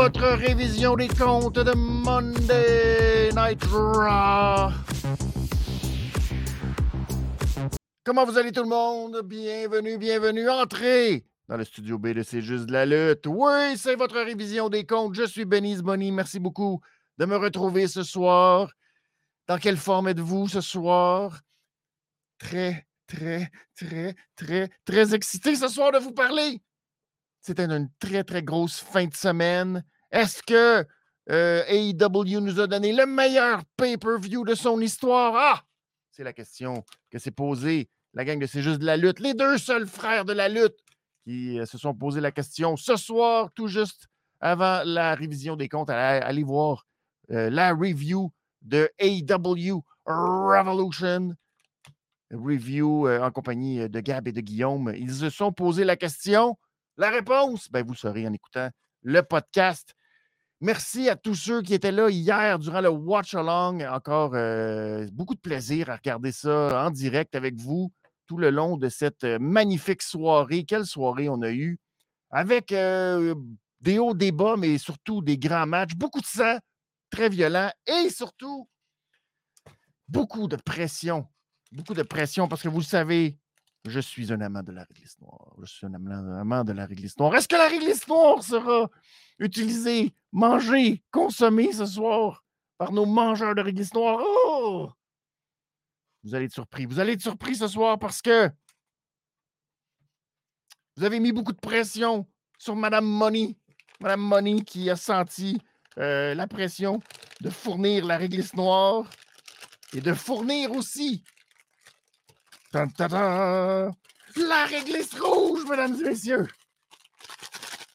votre révision des comptes de Monday Night Raw. Comment vous allez tout le monde? Bienvenue, bienvenue, entrez dans le studio B de juste de la lutte. Oui, c'est votre révision des comptes. Je suis Benny Bonnie. Merci beaucoup de me retrouver ce soir. Dans quelle forme êtes-vous ce soir? Très, très, très, très, très excité ce soir de vous parler. C'était une très, très grosse fin de semaine. Est-ce que euh, AEW nous a donné le meilleur pay-per-view de son histoire? Ah! C'est la question que s'est posée la gang de C'est juste de la lutte. Les deux seuls frères de la lutte qui euh, se sont posé la question ce soir, tout juste avant la révision des comptes. Allez, voir euh, la review de AEW Revolution. Review en compagnie de Gab et de Guillaume. Ils se sont posé la question la réponse, ben, vous le saurez en écoutant le podcast. Merci à tous ceux qui étaient là hier durant le Watch Along. Encore euh, beaucoup de plaisir à regarder ça en direct avec vous tout le long de cette euh, magnifique soirée. Quelle soirée on a eue avec euh, des hauts, des bas, mais surtout des grands matchs. Beaucoup de sang, très violent et surtout beaucoup de pression. Beaucoup de pression parce que vous le savez, je suis un amant de la réglisse noire. Je suis un amant de la réglisse noire. Est-ce que la réglisse noire sera utilisée, mangée, consommée ce soir par nos mangeurs de réglisse noire? Oh! Vous allez être surpris. Vous allez être surpris ce soir parce que vous avez mis beaucoup de pression sur Mme Money. Mme Money qui a senti euh, la pression de fournir la réglisse noire et de fournir aussi la réglisse rouge, mesdames et messieurs.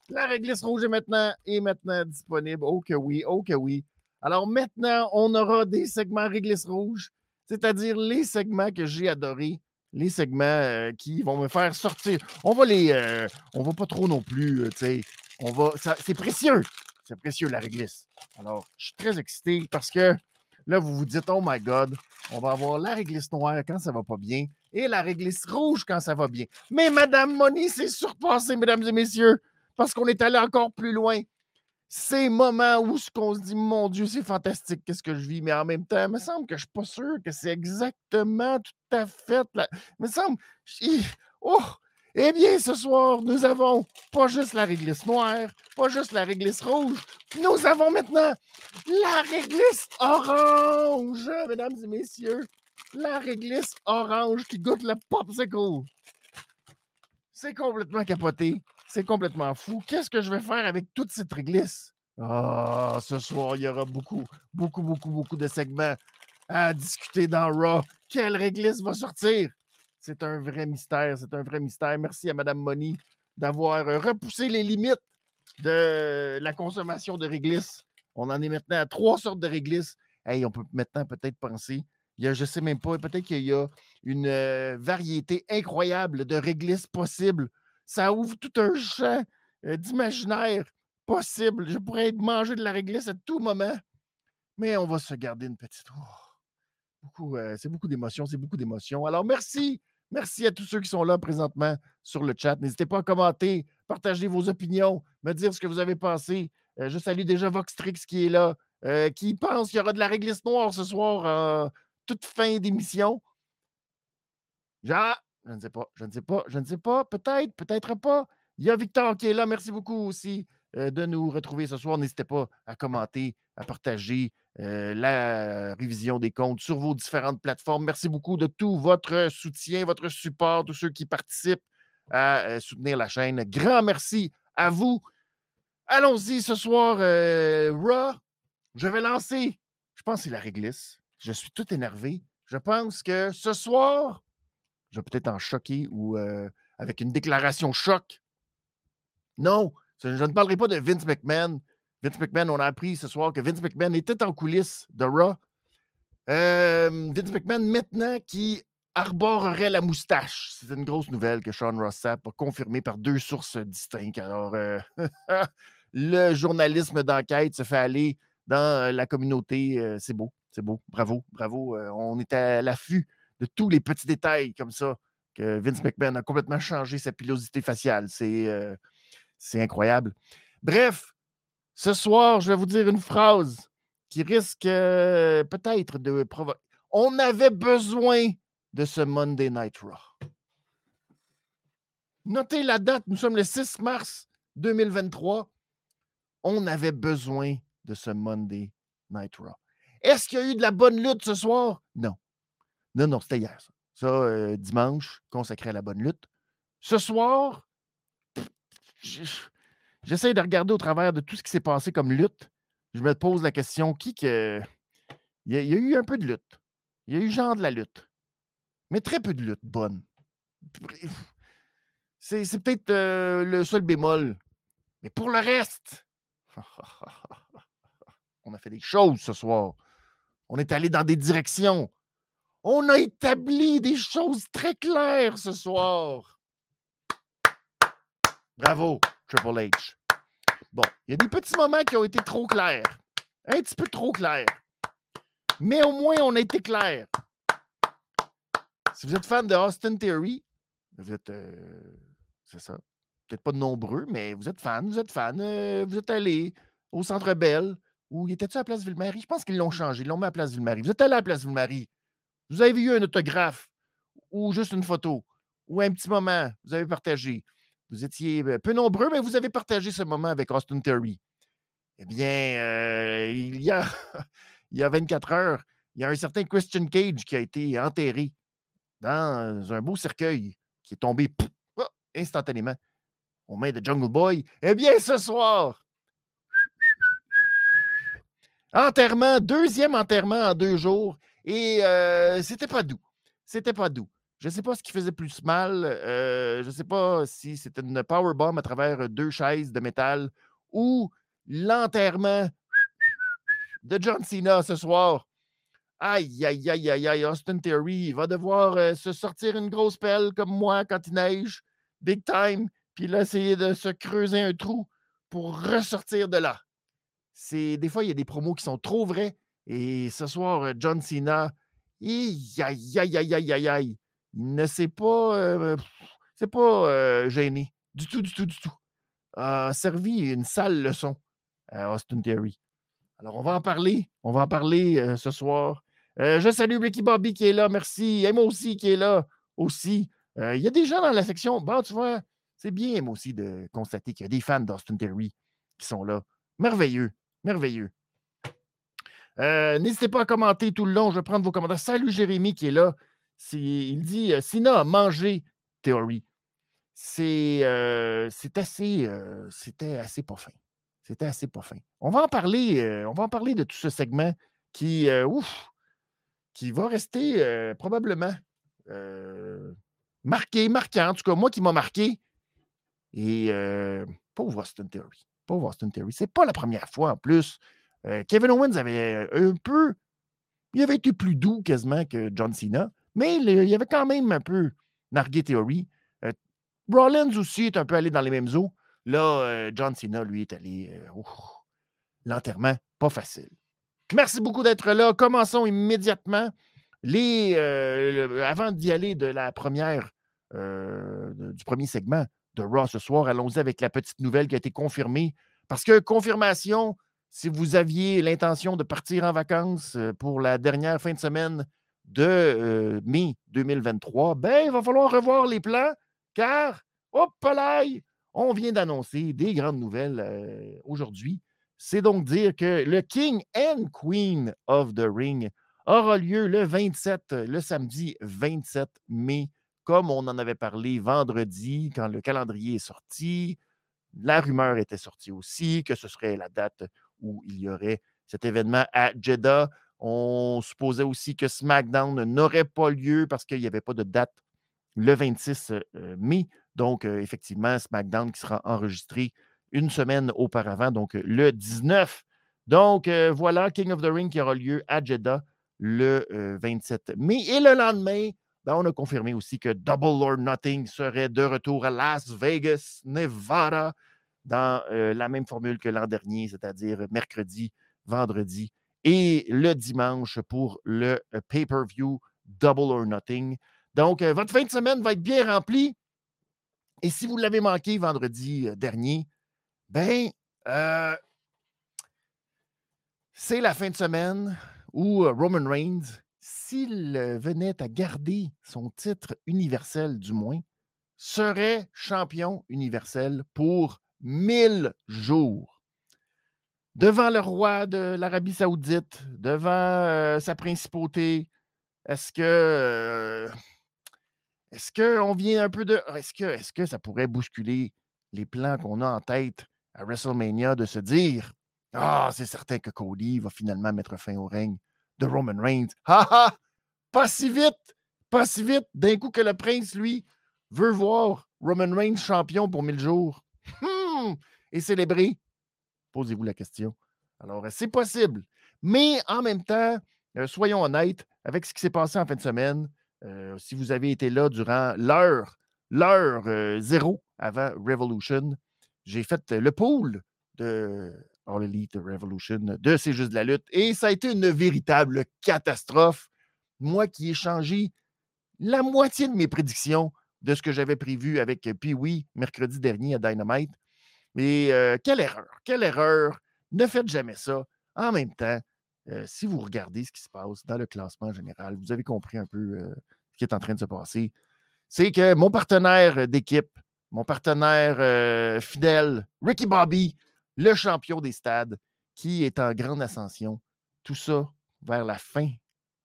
La réglisse rouge est maintenant, maintenant disponible. Oh que oui, oh que oui. Alors maintenant, on aura des segments réglisse rouge, c'est-à-dire les segments que j'ai adorés, les segments euh, qui vont me faire sortir. On va les. Euh, on va pas trop non plus, euh, tu sais. On va. C'est précieux. C'est précieux, la réglisse. Alors, je suis très excité parce que là, vous vous dites, oh my God, on va avoir la réglisse noire quand ça va pas bien et la réglisse rouge quand ça va bien. Mais Madame Moni s'est surpassée, mesdames et messieurs, parce qu'on est allé encore plus loin. Ces moments où ce qu'on se dit, mon Dieu, c'est fantastique, qu'est-ce que je vis, mais en même temps, il me semble que je ne suis pas sûr que c'est exactement tout à fait. Il me semble. Oh! Eh bien, ce soir, nous avons pas juste la réglisse noire, pas juste la réglisse rouge, nous avons maintenant la réglisse orange, mesdames et messieurs la réglisse orange qui goûte le popsicle. C'est complètement capoté. C'est complètement fou. Qu'est-ce que je vais faire avec toute cette réglisse? Ah, ce soir, il y aura beaucoup, beaucoup, beaucoup, beaucoup de segments à discuter dans Raw. Quelle réglisse va sortir? C'est un vrai mystère. C'est un vrai mystère. Merci à Mme Moni d'avoir repoussé les limites de la consommation de réglisse. On en est maintenant à trois sortes de réglisse. Hey, on peut maintenant peut-être penser je ne sais même pas, peut-être qu'il y a une variété incroyable de réglisses possibles. Ça ouvre tout un champ d'imaginaire possible. Je pourrais manger de la réglisse à tout moment, mais on va se garder une petite. beaucoup, c'est beaucoup d'émotions, c'est beaucoup d'émotions. Alors, merci. Merci à tous ceux qui sont là présentement sur le chat. N'hésitez pas à commenter, partager vos opinions, me dire ce que vous avez pensé. je salue déjà Voxtrix qui est là, qui pense qu'il y aura de la réglisse noire ce soir toute fin d'émission. Genre, je ne sais pas, je ne sais pas, je ne sais pas, peut-être, peut-être pas. Il y a Victor qui est là. Merci beaucoup aussi euh, de nous retrouver ce soir. N'hésitez pas à commenter, à partager euh, la révision des comptes sur vos différentes plateformes. Merci beaucoup de tout votre soutien, votre support, tous ceux qui participent à euh, soutenir la chaîne. Grand merci à vous. Allons-y ce soir, Raw. Je vais lancer, je pense que c'est la réglisse. Je suis tout énervé. Je pense que ce soir, je vais peut-être en choquer ou euh, avec une déclaration choc. Non, je ne parlerai pas de Vince McMahon. Vince McMahon, on a appris ce soir que Vince McMahon était en coulisses de Raw. Euh, Vince McMahon, maintenant, qui arborerait la moustache. C'est une grosse nouvelle que Sean Ross Sapp a confirmée par deux sources distinctes. Alors, euh, le journalisme d'enquête se fait aller dans la communauté. c'est beau. C'est beau. Bravo, bravo. Euh, on est à l'affût de tous les petits détails comme ça que Vince McMahon a complètement changé sa pilosité faciale. C'est, euh, incroyable. Bref, ce soir, je vais vous dire une phrase qui risque euh, peut-être de provoquer. On avait besoin de ce Monday Night Raw. Notez la date, nous sommes le 6 mars 2023. On avait besoin de ce Monday Night Raw. Est-ce qu'il y a eu de la bonne lutte ce soir? Non. Non, non, c'était hier. Ça, euh, dimanche, consacré à la bonne lutte. Ce soir, j'essaie de regarder au travers de tout ce qui s'est passé comme lutte. Je me pose la question, qui que... Il y, a, il y a eu un peu de lutte. Il y a eu genre de la lutte. Mais très peu de lutte bonne. C'est, peut-être euh, le seul bémol. Mais pour le reste, on a fait des choses ce soir. On est allé dans des directions. On a établi des choses très claires ce soir. Bravo, Triple H. Bon, il y a des petits moments qui ont été trop clairs. Un petit peu trop clairs. Mais au moins, on a été clair. Si vous êtes fan de Austin Theory, vous êtes. Euh, c'est ça. Peut-être pas nombreux, mais vous êtes fan, vous êtes fan. Euh, vous êtes allé au Centre Belle, où il était-tu à la place Ville-Marie? Je pense qu'ils l'ont changé. Ils l'ont mis à la place Ville-Marie. Vous êtes allé à la place Ville-Marie. Vous avez eu un autographe ou juste une photo ou un petit moment, vous avez partagé. Vous étiez euh, peu nombreux, mais vous avez partagé ce moment avec Austin Terry. Eh bien, euh, il, y a, il y a 24 heures, il y a un certain Christian Cage qui a été enterré dans un beau cercueil qui est tombé oh, instantanément aux mains de Jungle Boy. Eh bien, ce soir, enterrement, deuxième enterrement en deux jours. Et c'était pas doux. C'était pas doux. Je ne sais pas ce qui faisait plus mal. je ne sais pas si c'était une powerbomb à travers deux chaises de métal ou l'enterrement de John Cena ce soir. Aïe, aïe, aïe, aïe, aïe, Austin Theory va devoir se sortir une grosse pelle comme moi quand il neige, big time, puis là, essayer de se creuser un trou pour ressortir de là. C'est Des fois, il y a des promos qui sont trop vrais et ce soir, euh, John Cena, aïe, aïe, aïe, aïe, aïe, aïe, il ne s'est pas, euh, c'est pas euh, gêné. Du tout, du tout, du tout. A servi une sale leçon à Austin Theory. Alors, on va en parler. On va en parler ce soir. je salue Ricky Bobby qui est là. Merci. Emma aussi qui est là aussi. Il y a des gens dans la section. Bon, tu vois, c'est bien, Emma aussi, de constater qu'il y a des fans d'Austin Theory qui sont là. Merveilleux. Merveilleux. Euh, n'hésitez pas à commenter tout le long. Je vais prendre vos commentaires. Salut Jérémy qui est là. il dit euh, Sina a mangé Theory. C'est euh, assez. C'était assez pas fin. C'était assez pas fin. On va en parler. on va en parler de tout ce segment qui, ouf, qui va rester probablement marqué, marquant. En tout cas, moi qui m'a marqué. Et pauvre Austin Theory. Pauvre Austin Theory. C'est pas la première fois en plus euh, Kevin Owens avait euh, un peu. Il avait été plus doux quasiment que John Cena, mais il, y avait quand même un peu nargué théorie. Euh, Rollins aussi est un peu allé dans les mêmes eaux. Là, John Cena, lui, est allé. L'enterrement, pas facile. Merci beaucoup d'être là. Commençons immédiatement. Avant d'y aller de la première, du premier segment de Raw ce soir, allons-y avec la petite nouvelle qui a été confirmée. Parce que confirmation, si vous aviez l'intention de partir en vacances euh, pour la dernière fin de semaine de euh, mai 2023, ben, il va falloir revoir les plans car, hop là, on vient d'annoncer des grandes nouvelles euh, aujourd'hui. C'est donc dire que le King and Queen of the Ring aura lieu le 27, le samedi 27 mai, comme on en avait parlé vendredi quand le calendrier est sorti. La rumeur était sortie aussi que ce serait la date où il y aurait cet événement à Jeddah. On supposait aussi que SmackDown n'aurait pas lieu parce qu'il n'y avait pas de date le 26 euh, mai. Donc, euh, effectivement, SmackDown qui sera enregistré une semaine auparavant, donc le 19. Donc, euh, voilà, King of the Ring qui aura lieu à Jeddah le 27 mai. Et le lendemain, ben, on a confirmé aussi que Double or Nothing serait de retour à Las Vegas, Nevada, dans la même formule que l'an dernier, c'est-à-dire mercredi, vendredi et le dimanche pour le pay-per-view Double or Nothing. Donc, votre fin de semaine va être bien remplie. Et si vous l'avez manqué vendredi dernier, ben, Euh, c'est la fin de semaine où euh, Roman Reigns, s'il venait à garder son titre universel du moins, serait champion universel pour 1000 jours. Devant le roi de l'Arabie saoudite, devant euh, sa principauté, est-ce que... est-ce qu'on vient un peu de... Est-ce que, est que ça pourrait bousculer les plans qu'on a en tête à WrestleMania de se dire Ah, c'est certain que Cody va finalement mettre fin au règne de Roman Reigns. Ha ha! Pas si vite! Pas si vite! D'un coup que le prince, lui, veut voir Roman Reigns champion pour mille jours hmm! et célébrer? Posez-vous la question. Alors, c'est possible. Mais en même temps, euh, soyons honnêtes, avec ce qui s'est passé en fin de semaine, euh, si vous avez été là durant l'heure, l'heure euh, zéro avant Revolution, j'ai fait le pool de All Elite Revolution de C'est juste de la lutte et ça a été une véritable catastrophe. Moi qui ai changé la moitié de mes prédictions de ce que j'avais prévu avec Pee-Wee mercredi dernier à Dynamite. Mais euh, quelle erreur, quelle erreur. Ne faites jamais ça. En même temps, euh, si vous regardez ce qui se passe dans le classement général, vous avez compris un peu euh, ce qui est en train de se passer. C'est que mon partenaire d'équipe, mon partenaire euh, fidèle, Ricky Bobby, le champion des stades, qui est en grande ascension. Tout ça vers la fin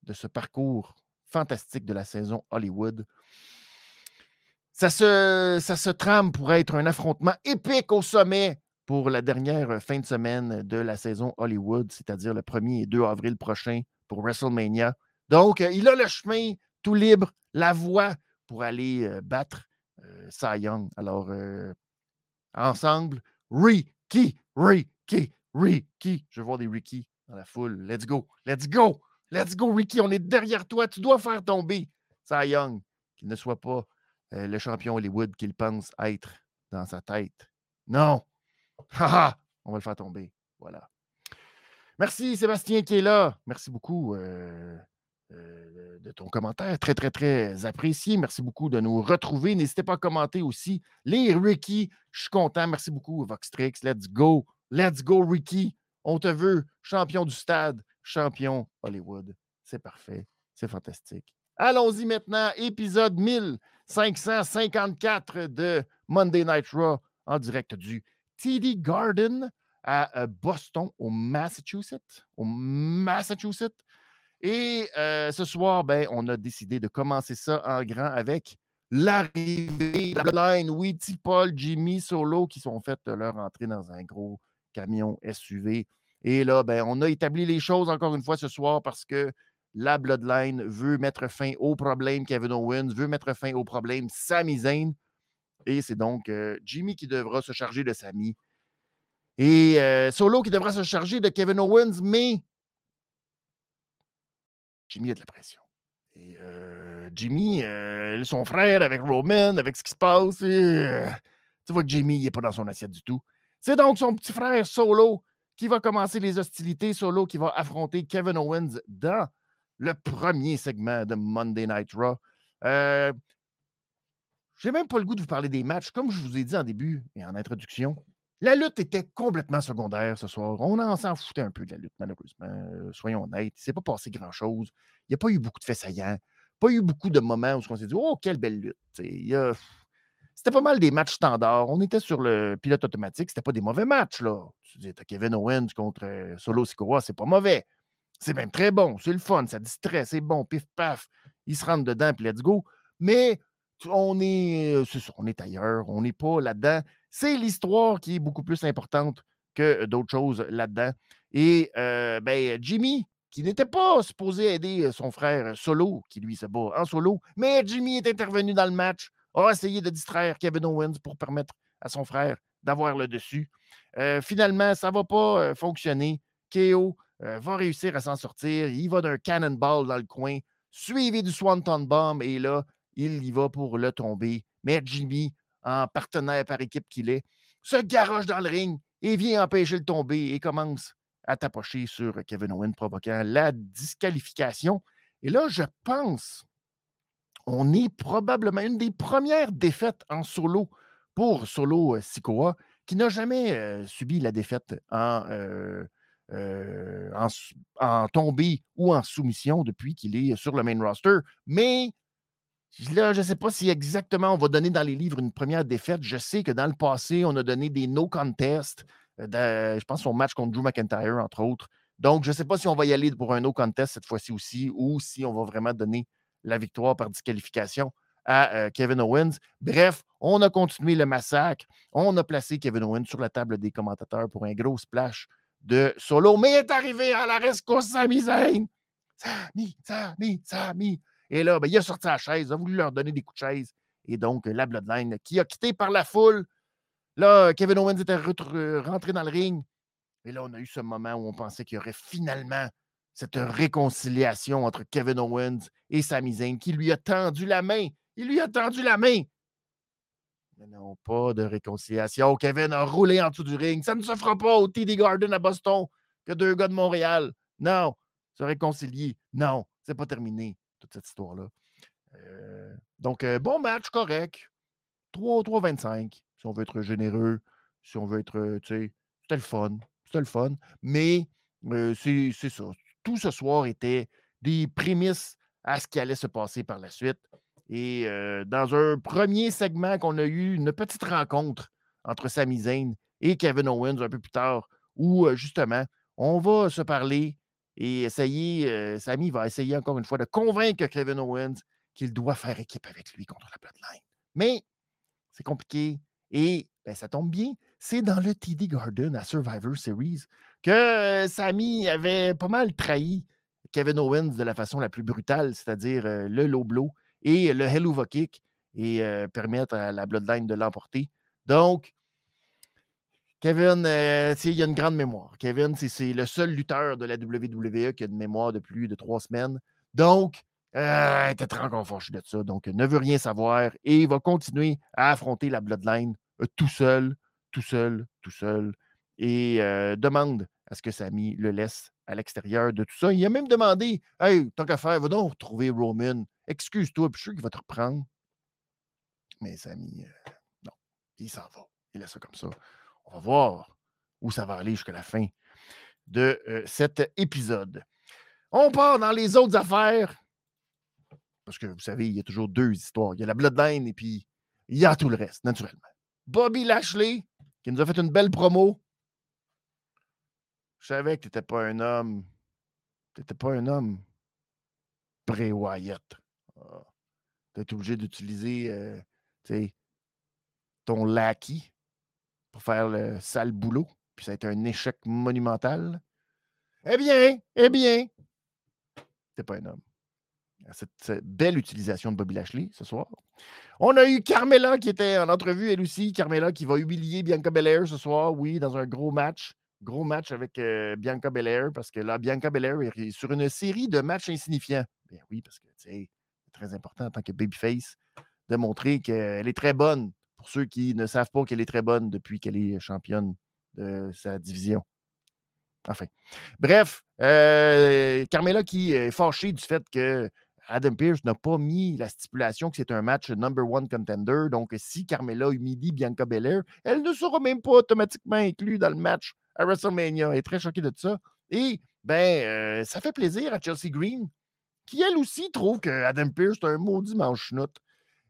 de ce parcours fantastique de la saison Hollywood. Ça se, ça se trame pour être un affrontement épique au sommet pour la dernière fin de semaine de la saison Hollywood, c'est-à-dire le 1er et 2 avril prochain pour WrestleMania. Donc, il a le chemin tout libre, la voie pour aller euh, battre euh, Cy Young. Alors, euh, ensemble, Ricky, Ricky, Ricky. Je vois des Ricky dans la foule. Let's go, let's go, let's go, Ricky. On est derrière toi. Tu dois faire tomber Cy Young, qu'il ne soit pas euh, le champion Hollywood qu'il pense être dans sa tête. Non. Haha, on va le faire tomber. Voilà. Merci Sébastien qui est là. Merci beaucoup. Euh, de ton commentaire. Très, très, très apprécié. Merci beaucoup de nous retrouver. N'hésitez pas à commenter aussi. Les Ricky, je suis content. Merci beaucoup, Voxtrix. Let's go. Let's go, Ricky. On te veut champion du stade, champion Hollywood. C'est parfait. C'est fantastique. Allons-y maintenant. Épisode 1554 de Monday Night Raw en direct du TD Garden à euh, Boston, au Massachusetts. Au Massachusetts. Et euh, ce soir, ben, on a décidé de commencer ça en grand avec l'arrivée de la line Witty, Paul, Jimmy, Solo qui sont fait leur entrée dans un gros camion SUV. Et là, ben, on a établi les choses encore une fois ce soir parce que la Bloodline veut mettre fin au problème Kevin Owens, veut mettre fin au problème Sami Zayn. Et c'est donc euh, Jimmy qui devra se charger de Sami. Et euh, Solo qui devra se charger de Kevin Owens, mais Jimmy a de la pression. Et euh, Jimmy, euh, son frère avec Roman, avec ce qui se passe, euh, tu vois que Jimmy n'est pas dans son assiette du tout. C'est donc son petit frère Solo qui va commencer les hostilités. Solo qui va affronter Kevin Owens dans le premier segment de Monday Night Raw. Euh, J'ai même pas le goût de vous parler des matchs. Comme je vous ai dit en début et en introduction, la lutte était complètement secondaire ce soir. On en s'en foutait un peu de la lutte, malheureusement. Euh, soyons honnêtes. Il ne s'est pas passé grand-chose. Il n'y a pas eu beaucoup de faits saillants. Pas eu beaucoup de moments où on s'est dit Oh, quelle belle lutte. C'était pas mal des matchs standards. On était sur le pilote automatique. C'était pas des mauvais matchs. là. Tu dis, Kevin Owens contre euh, Solo Sikoa, c'est pas mauvais. C'est même très bon. C'est le fun. Ça distrait. C'est bon. Pif paf. Ils se rentrent dedans, puis let's go. Mais on est, euh, on est ailleurs. On n'est pas là-dedans. C'est l'histoire qui est beaucoup plus importante que d'autres choses là-dedans. Et euh, ben, Jimmy, qui n'était pas supposé aider son frère Solo, qui lui se bat en solo, mais Jimmy est intervenu dans le match, a essayé de distraire Kevin Owens pour permettre à son frère d'avoir le dessus. Euh, finalement, ça ne va pas fonctionner. KO va réussir à s'en sortir. Il va d'un cannonball dans le coin, suivi du Swanton Bomb, et là, il y va pour le tomber. Mais Jimmy en partenaire par équipe qu'il est, se garoche dans le ring et vient empêcher le tomber et commence à tapocher sur Kevin Owens, provoquant la disqualification. Et là, je pense, on est probablement une des premières défaites en solo pour Solo euh, Sikoa, qui n'a jamais subi la défaite en, en, tombée ou en soumission depuis qu'il est sur le main roster. Mais Là, je ne sais pas si exactement on va donner dans les livres une première défaite. Je sais que dans le passé, on a donné des no contest. je pense au match contre Drew McIntyre, entre autres. Donc, je ne sais pas si on va y aller pour un no contest cette fois-ci aussi ou si on va vraiment donner la victoire par disqualification à euh, Kevin Owens. Bref, on a continué le massacre. On a placé Kevin Owens sur la table des commentateurs pour un gros splash de solo. Mais il est arrivé à la rescousse Sami Zayn. Sami, Sami, Sami. Et là, ben, il a sorti la chaise, a voulu leur donner des coups de chaise. Et donc, la Bloodline qui a quitté par la foule. Là, Kevin Owens était rentré dans le ring. Et là, on a eu ce moment où on pensait qu'il y aurait finalement cette réconciliation entre Kevin Owens et Sami Zayn qui lui a tendu la main. Il lui a tendu la main. Mais non, pas de réconciliation. Kevin a roulé en dessous du ring. Ça ne se fera pas au TD Garden à Boston que deux gars de Montréal. Non. Se réconcilier. Non. C'est pas terminé, toute cette histoire-là. Euh, donc, euh, bon match, correct. 3-25, si on veut être généreux, si on veut être, tu sais, c'était le fun. C'était le fun. Mais euh, c'est ça. Tout ce soir était des prémices à ce qui allait se passer par la suite. Et dans un premier segment qu'on a eu, une petite rencontre entre Sami Zayn et Kevin Owens un peu plus tard, où justement, on va se parler et essayer, Sami va essayer encore une fois de convaincre Kevin Owens qu'il doit faire équipe avec lui contre la Bloodline. Mais c'est compliqué et ben, ça tombe bien, c'est dans le TD Garden à Survivor Series que Sami avait pas mal trahi Kevin Owens de la façon la plus brutale, c'est-à-dire le low blow et le Helluva Kick et permettre à la Bloodline de l'emporter. Donc, Kevin, il y a une grande mémoire. Kevin, c'est le seul lutteur de la WWE qui a une mémoire de plus de trois semaines. Donc, il était très conforté de ça. Donc, ne veut rien savoir et il va continuer à affronter la Bloodline tout seul, tout seul, tout seul. Et demande à ce que Sami le laisse à l'extérieur de tout ça. Il a même demandé Hey, tant qu'à faire, va donc retrouver Roman. Excuse-toi, puis je suis sûr qu'il va te reprendre. Mais Samy, euh, non, il s'en va. Il laisse ça comme ça. On va voir où ça va aller jusqu'à la fin de euh, cet épisode. On part dans les autres affaires. Parce que vous savez, il y a toujours deux histoires. Il y a la Bloodline et puis il y a tout le reste, naturellement. Bobby Lashley, qui nous a fait une belle promo. Je savais que tu n'étais pas un homme. Tu n'étais pas un homme pré-Wyatt. Ah. Tu es obligé d'utiliser euh, ton lackey faire le sale boulot. Puis ça a été un échec monumental. Eh bien, eh bien, t'es pas un homme. Cette, belle utilisation de Bobby Lashley ce soir. On a eu Carmela qui était en entrevue, elle aussi. Carmela qui va humilier Bianca Belair ce soir, oui, dans un gros match. Gros match avec euh, Bianca Belair parce que là, Bianca Belair est sur une série de matchs insignifiants. Bien oui, parce que c'est très important en tant que babyface de montrer qu'elle est très bonne. Pour ceux qui ne savent pas qu'elle est très bonne depuis qu'elle est championne de sa division. Enfin. Bref, euh, Carmela qui est fâchée du fait que Adam Pearce n'a pas mis la stipulation que c'est un match number one contender. Donc, si Carmela humilie Bianca Belair, elle ne sera même pas automatiquement inclue dans le match à WrestleMania. Elle est très choquée de ça. Et, ben, euh, ça fait plaisir à Chelsea Green, qui elle aussi trouve que Adam Pearce est un maudit manche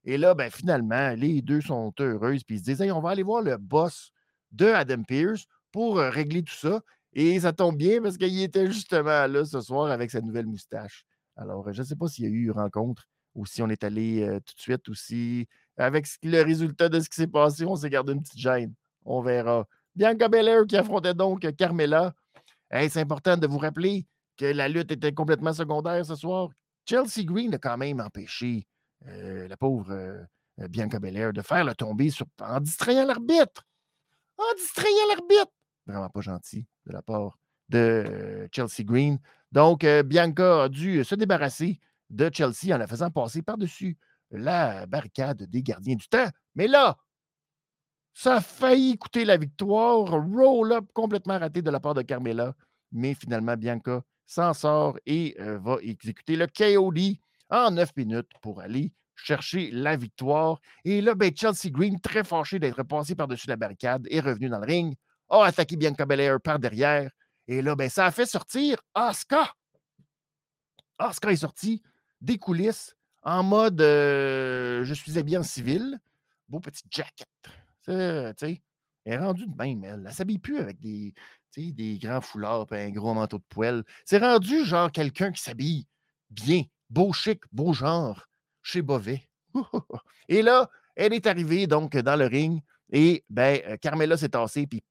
Et là, ben, finalement, les deux sont heureuses, puis ils se disent hey, on va aller voir le boss de Adam Pearce pour euh, régler tout ça. Et ça tombe bien parce qu'il était justement là ce soir avec sa nouvelle moustache. Alors, je ne sais pas s'il y a eu une rencontre ou si on est allé euh, tout de suite ou si, avec le résultat de ce qui s'est passé, on s'est gardé une petite gêne. On verra. Bianca Belair qui affrontait donc Carmela. c'est important de vous rappeler que la lutte était complètement secondaire ce soir. Chelsea Green a quand même empêché euh, la pauvre euh, euh, Bianca Belair de faire le tomber en distrayant l'arbitre. En distrayant l'arbitre. Vraiment pas gentil de la part de Chelsea Green. Donc, Bianca a dû se débarrasser de Chelsea en la faisant passer par-dessus la barricade des gardiens du temps. Mais là, ça a failli coûter la victoire. Roll-up complètement raté de la part de Carmela. Mais finalement, Bianca s'en sort et va exécuter le KOD en neuf minutes pour aller chercher la victoire. Et là, ben, Chelsea Green, très fâché d'être passé par-dessus la barricade, est revenu dans le ring, a attaqué Bianca Belair par derrière. Et là, ben, ça a fait sortir Asuka. Asuka est sorti des coulisses en mode euh, je suis habillé en civil, beau petit jacket. Elle est rendue de même, elle. Elle s'habille plus avec des, des grands foulards et un gros manteau de poêle. C'est rendu genre quelqu'un qui s'habille bien, beau chic, beau genre, chez Bovet. et là, elle est arrivée donc dans le ring et ben, euh, Carmela s'est tassée, puis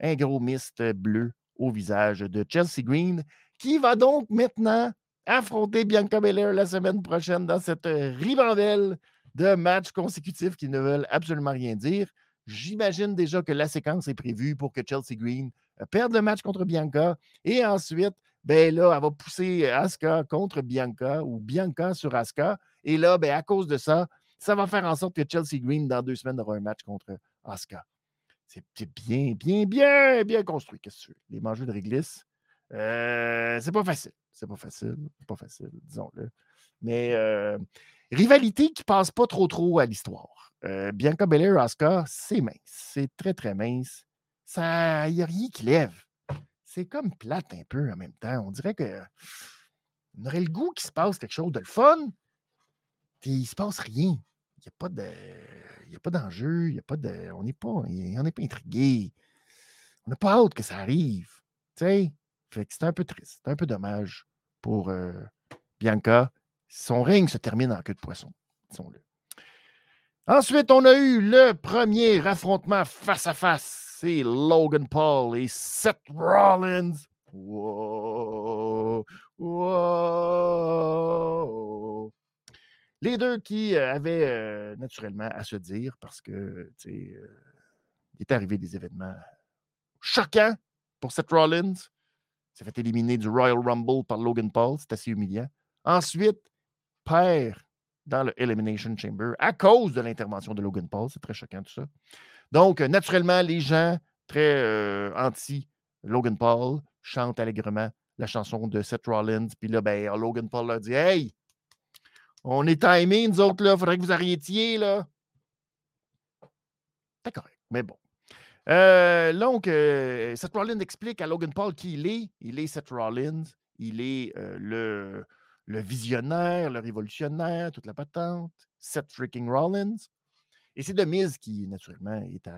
un gros mist bleu au visage de Chelsea Green, qui va donc maintenant affronter Bianca Belair la semaine prochaine dans cette euh, ribambelle de matchs consécutifs qui ne veulent absolument rien dire. J'imagine déjà que la séquence est prévue pour que Chelsea Green euh, perde le match contre Bianca et ensuite, ben là, elle va pousser Asuka contre Bianca ou Bianca sur Asuka. Et là, ben, à cause de ça, ça va faire en sorte que Chelsea Green, dans deux semaines, aura un match contre Asuka. C'est bien, bien, bien, bien construit. Qu'est-ce que tu veux? Les mangeurs de réglisse, euh, c'est pas facile. C'est pas facile. Pas facile, disons-le. Mais euh, rivalité qui passe pas trop trop à l'histoire. Euh, Bianca Belair Asuka, c'est mince. C'est très, très mince. Il n'y a rien qui lève. C'est comme plate un peu en même temps. On dirait que on aurait le goût qu'il se passe quelque chose de le fun, puis il se passe rien. Il n'y a pas de. Il d'enjeu, a pas de. On n'est pas. On n'est pas intrigué. On n'a pas hâte que ça arrive. C'est un peu triste. C'est un peu dommage pour euh, Bianca. Son règne se termine en queue de poisson. Disons-le. Ensuite, on a eu le premier affrontement face à face. C'est Logan Paul et Seth Rollins. Wow. Les deux qui euh, avaient euh, naturellement à se dire parce que tu sais, il est arrivé des événements choquants pour Seth Rollins s'est fait éliminer du Royal Rumble par Logan Paul. C'est assez humiliant. Ensuite, perd dans le Elimination Chamber à cause de l'intervention de Logan Paul. C'est très choquant tout ça. Donc, naturellement, les gens très euh, anti-Logan Paul chantent allègrement la chanson de Seth Rollins. Puis là, ben, Logan Paul leur dit Hey, on est timés, nous autres, là, faudrait que vous arrêtiez, là. C'est correct, mais bon. Euh, donc, euh, Seth Rollins explique à Logan Paul qui il est. Il est Seth Rollins. Il est le, le, visionnaire, le révolutionnaire, toute la patente. Seth freaking Rollins. Et c'est Demise qui, naturellement, est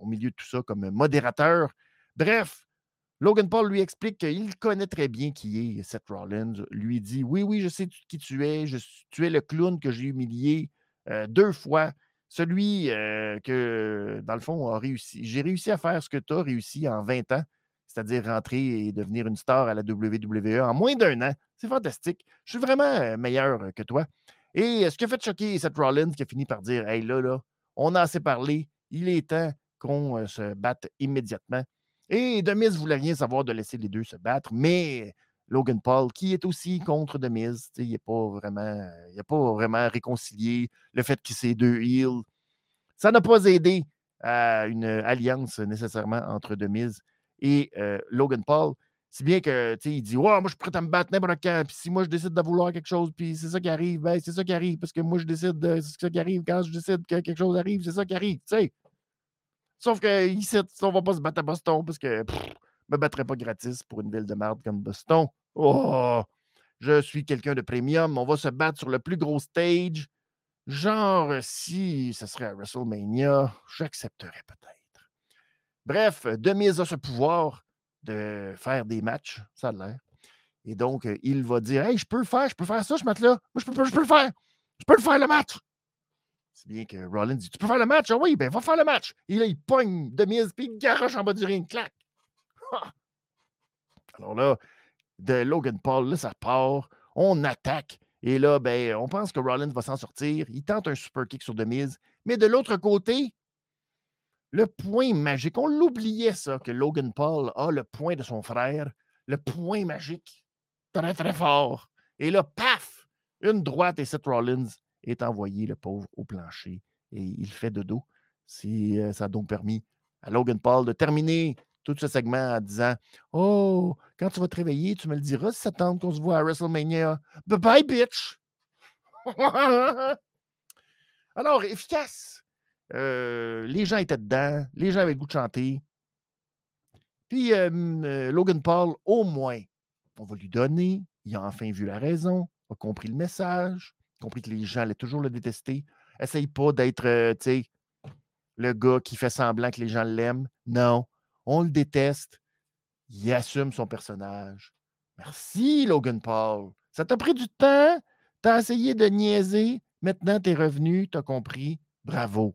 au milieu de tout ça comme modérateur. Bref, Logan Paul lui explique qu'il connaît très bien qui est Seth Rollins. Lui dit Oui, oui, je sais qui tu es. Tu es le clown que j'ai humilié deux fois celui que, dans le fond, a réussi. J'ai réussi à faire ce que tu as réussi en 20 ans, c'est-à-dire rentrer et devenir une star à la WWE en moins d'un an. C'est fantastique. Je suis vraiment meilleur que toi. Et ce qui a fait choquer Seth Rollins, qui a fini par dire Hey, là, là, on a assez parlé. Il est temps qu'on se batte immédiatement. Et Demis voulait rien savoir de laisser les deux se battre, mais Logan Paul, qui est aussi contre The Miz. Il n'a pas, vraiment, pas vraiment réconcilié le fait qu'il s'est deux heels. Ça n'a pas aidé à une alliance nécessairement entre Miz et euh, Logan Paul. Si bien que, il dit, ouais, moi, je suis prêt à me battre n'importe quand. Puis si moi, je décide de vouloir quelque chose, puis c'est ça qui arrive, ben, c'est ça qui arrive. Parce que moi, je décide, de, c'est ça qui arrive. Quand je décide que quelque chose arrive, c'est ça qui arrive, tu sais. Sauf que ici, on va pas se battre à Boston parce que me battrais pas gratis pour une ville de merde comme Boston. Oh, je suis quelqu'un de premium. On va se battre sur le plus gros stage. Genre, si ce serait à WrestleMania, j'accepterais peut-être. Bref, Demise a ce pouvoir de faire des matchs, ça a l'air. Et donc, il va dire Hey, je peux le faire, je peux faire ça, ce match-là. Moi, je peux, je peux le faire. Je peux le faire le match. C'est bien que Rollins dit Tu peux faire le match? Ah oui, ben va faire le match. Et là, il pogne Demise, puis il garoche en bas du ring. Clac. Alors là, de Logan Paul, là, ça part. On attaque. Et là, ben, on pense que Rollins va s'en sortir. Il tente un super kick sur Demise. Mais de l'autre côté, le point magique, on l'oubliait ça, que Logan Paul a le point de son frère, le point magique, très très fort. Et là, paf, une droite et Seth Rollins est envoyé, le pauvre, au plancher. Et il fait de dos. Si, euh, ça a donc permis à Logan Paul de terminer tout ce segment en disant Oh, quand tu vas te réveiller, tu me le diras si ça qu'on se voit à WrestleMania. Bye bye, bitch! Alors, efficace. Euh, les gens étaient dedans. Les gens avaient le goût de chanter. Puis euh, Logan Paul, au moins, on va lui donner. Il a enfin vu la raison, a compris le message, compris que les gens allaient toujours le détester. Essaye pas d'être, euh, tu sais, le gars qui fait semblant que les gens l'aiment. Non, on le déteste. Il assume son personnage. Merci, Logan Paul. Ça t'a pris du temps? Tu as essayé de niaiser. Maintenant, tu es revenu. Tu as compris. Bravo.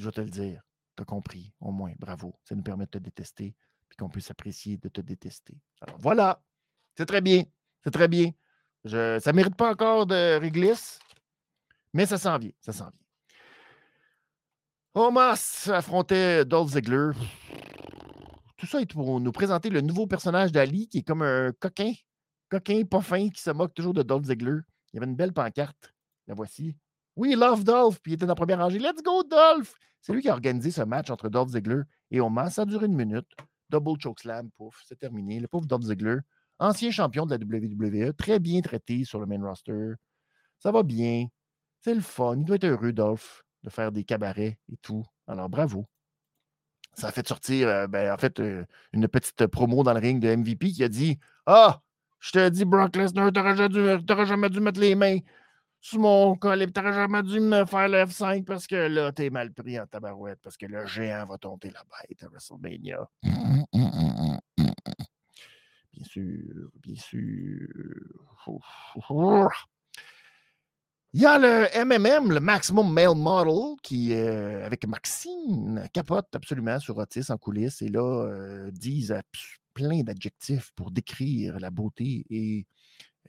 Je vais te le dire. Tu as compris, au moins. Bravo. Ça nous permet de te détester puis qu'on puisse apprécier de te détester. Alors voilà. C'est très bien. C'est très bien. Ça ne mérite pas encore de réglisse, mais ça s'en vient. Ça s'en vient. Omas affrontait Dolph Ziggler. Tout ça est pour nous présenter le nouveau personnage d'Ali qui est comme un coquin, coquin pas fin qui se moque toujours de Dolph Ziggler. Il y avait une belle pancarte. La voici. Oui, Love Dolph. Puis il était dans la première rangée. Let's go, Dolph! C'est lui qui a organisé ce match entre Dolph Ziggler et Omas. Ça a duré une minute. Double chokeslam, pouf, c'est terminé. Le pauvre Dolph Ziggler, ancien champion de la WWE, très bien traité sur le main roster. Ça va bien. C'est le fun. Il doit être heureux, Dolph de faire des cabarets et tout. Alors, bravo. Ça a fait sortir, euh, ben, en fait, euh, une petite promo dans le ring de MVP qui a dit Ah, je te dis, Brock Lesnar, t'aurais jamais dû mettre les mains sous mon collet, t'aurais jamais dû me faire le F5 parce que là, t'es mal pris en tabarouette, parce que le géant va tomber la bête à WrestleMania. Bien sûr, bien sûr. Il y a le MMM, le Maximum Male Model, qui, euh, avec Maxine, capote absolument sur Otis en coulisses et là, euh, disent plein d'adjectifs pour décrire la beauté et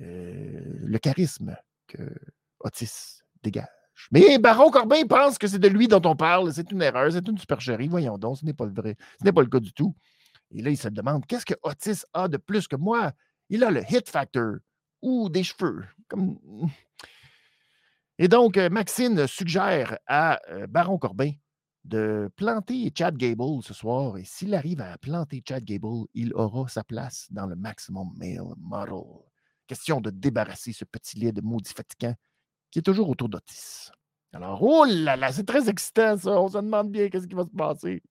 euh, le charisme que Otis dégage. Mais Baron Corbin pense que c'est de lui dont on parle. C'est une erreur, c'est une supercherie. Voyons donc, ce n'est pas le vrai. Ce n'est pas le cas du tout. Et là, il se demande qu'est-ce que Otis a de plus que moi? Il a le hit factor ou des cheveux. Et donc, euh, Maxine suggère à euh, Baron Corbin de planter Chad Gable ce soir. Et s'il arrive à planter Chad Gable, il aura sa place dans le Maximum Male Model. Question de débarrasser ce petit lait de maudit fatigant qui est toujours autour d'Otis. Alors, oh là là, c'est très excitant ça. On se demande bien qu'est-ce qui va se passer.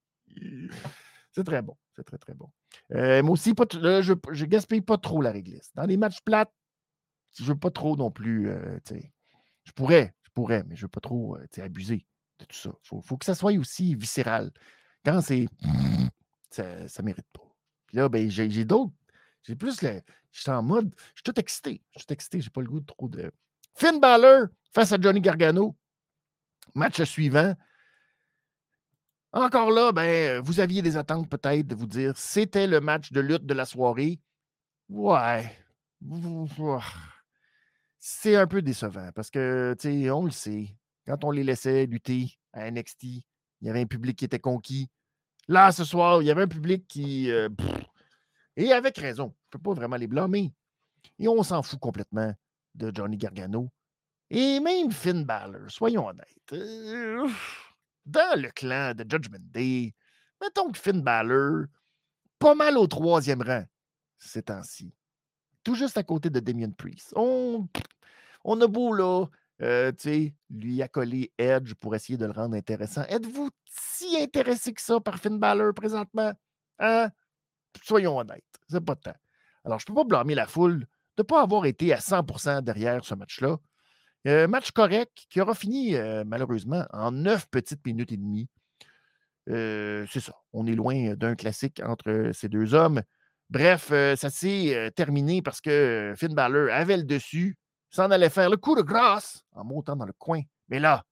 C'est très bon. C'est très, très bon. Euh, moi aussi, je ne gaspille pas trop la réglisse. Dans les matchs plates, je veux pas trop non plus. Je pourrais, je pourrais, mais je veux pas trop euh, abuser de tout ça. Il faut, que ça soit aussi viscéral. Quand c'est. Ça ne mérite pas. Puis là, ben, j'ai d'autres. J'ai plus le. Je suis en mode. Je suis tout excité. Je suis excité. Je n'ai pas le goût de trop de. Finn Balor face à Johnny Gargano. Match suivant. Encore là, ben, vous aviez des attentes peut-être de vous dire c'était le match de lutte de la soirée. Ouais c'est un peu décevant parce que, tu sais, on le sait, quand on les laissait lutter à NXT, il y avait un public qui était conquis. Là, ce soir, il y avait un public qui. Euh, et avec raison, je ne peux pas vraiment les blâmer. Et on s'en fout complètement de Johnny Gargano. Et même Finn Balor, soyons honnêtes. Euh, dans le clan de Judgment Day, mettons que Finn Balor, pas mal au troisième rang ces temps-ci tout juste à côté de Damien Priest. On, on a beau, là, euh, lui accoler Edge pour essayer de le rendre intéressant. Êtes-vous si intéressé que ça par Finn Balor présentement? Hein? Soyons honnêtes, c'est pas de temps. Alors, je peux pas blâmer la foule de ne pas avoir été à 100% derrière ce match-là. Euh, match correct qui aura fini, euh, malheureusement, en neuf petites minutes et demie. c'est ça. On est loin d'un classique entre ces deux hommes. Bref, euh, ça s'est euh, terminé parce que Finn Balor avait le dessus, s'en allait faire le coup de grâce en montant dans le coin. Mais là,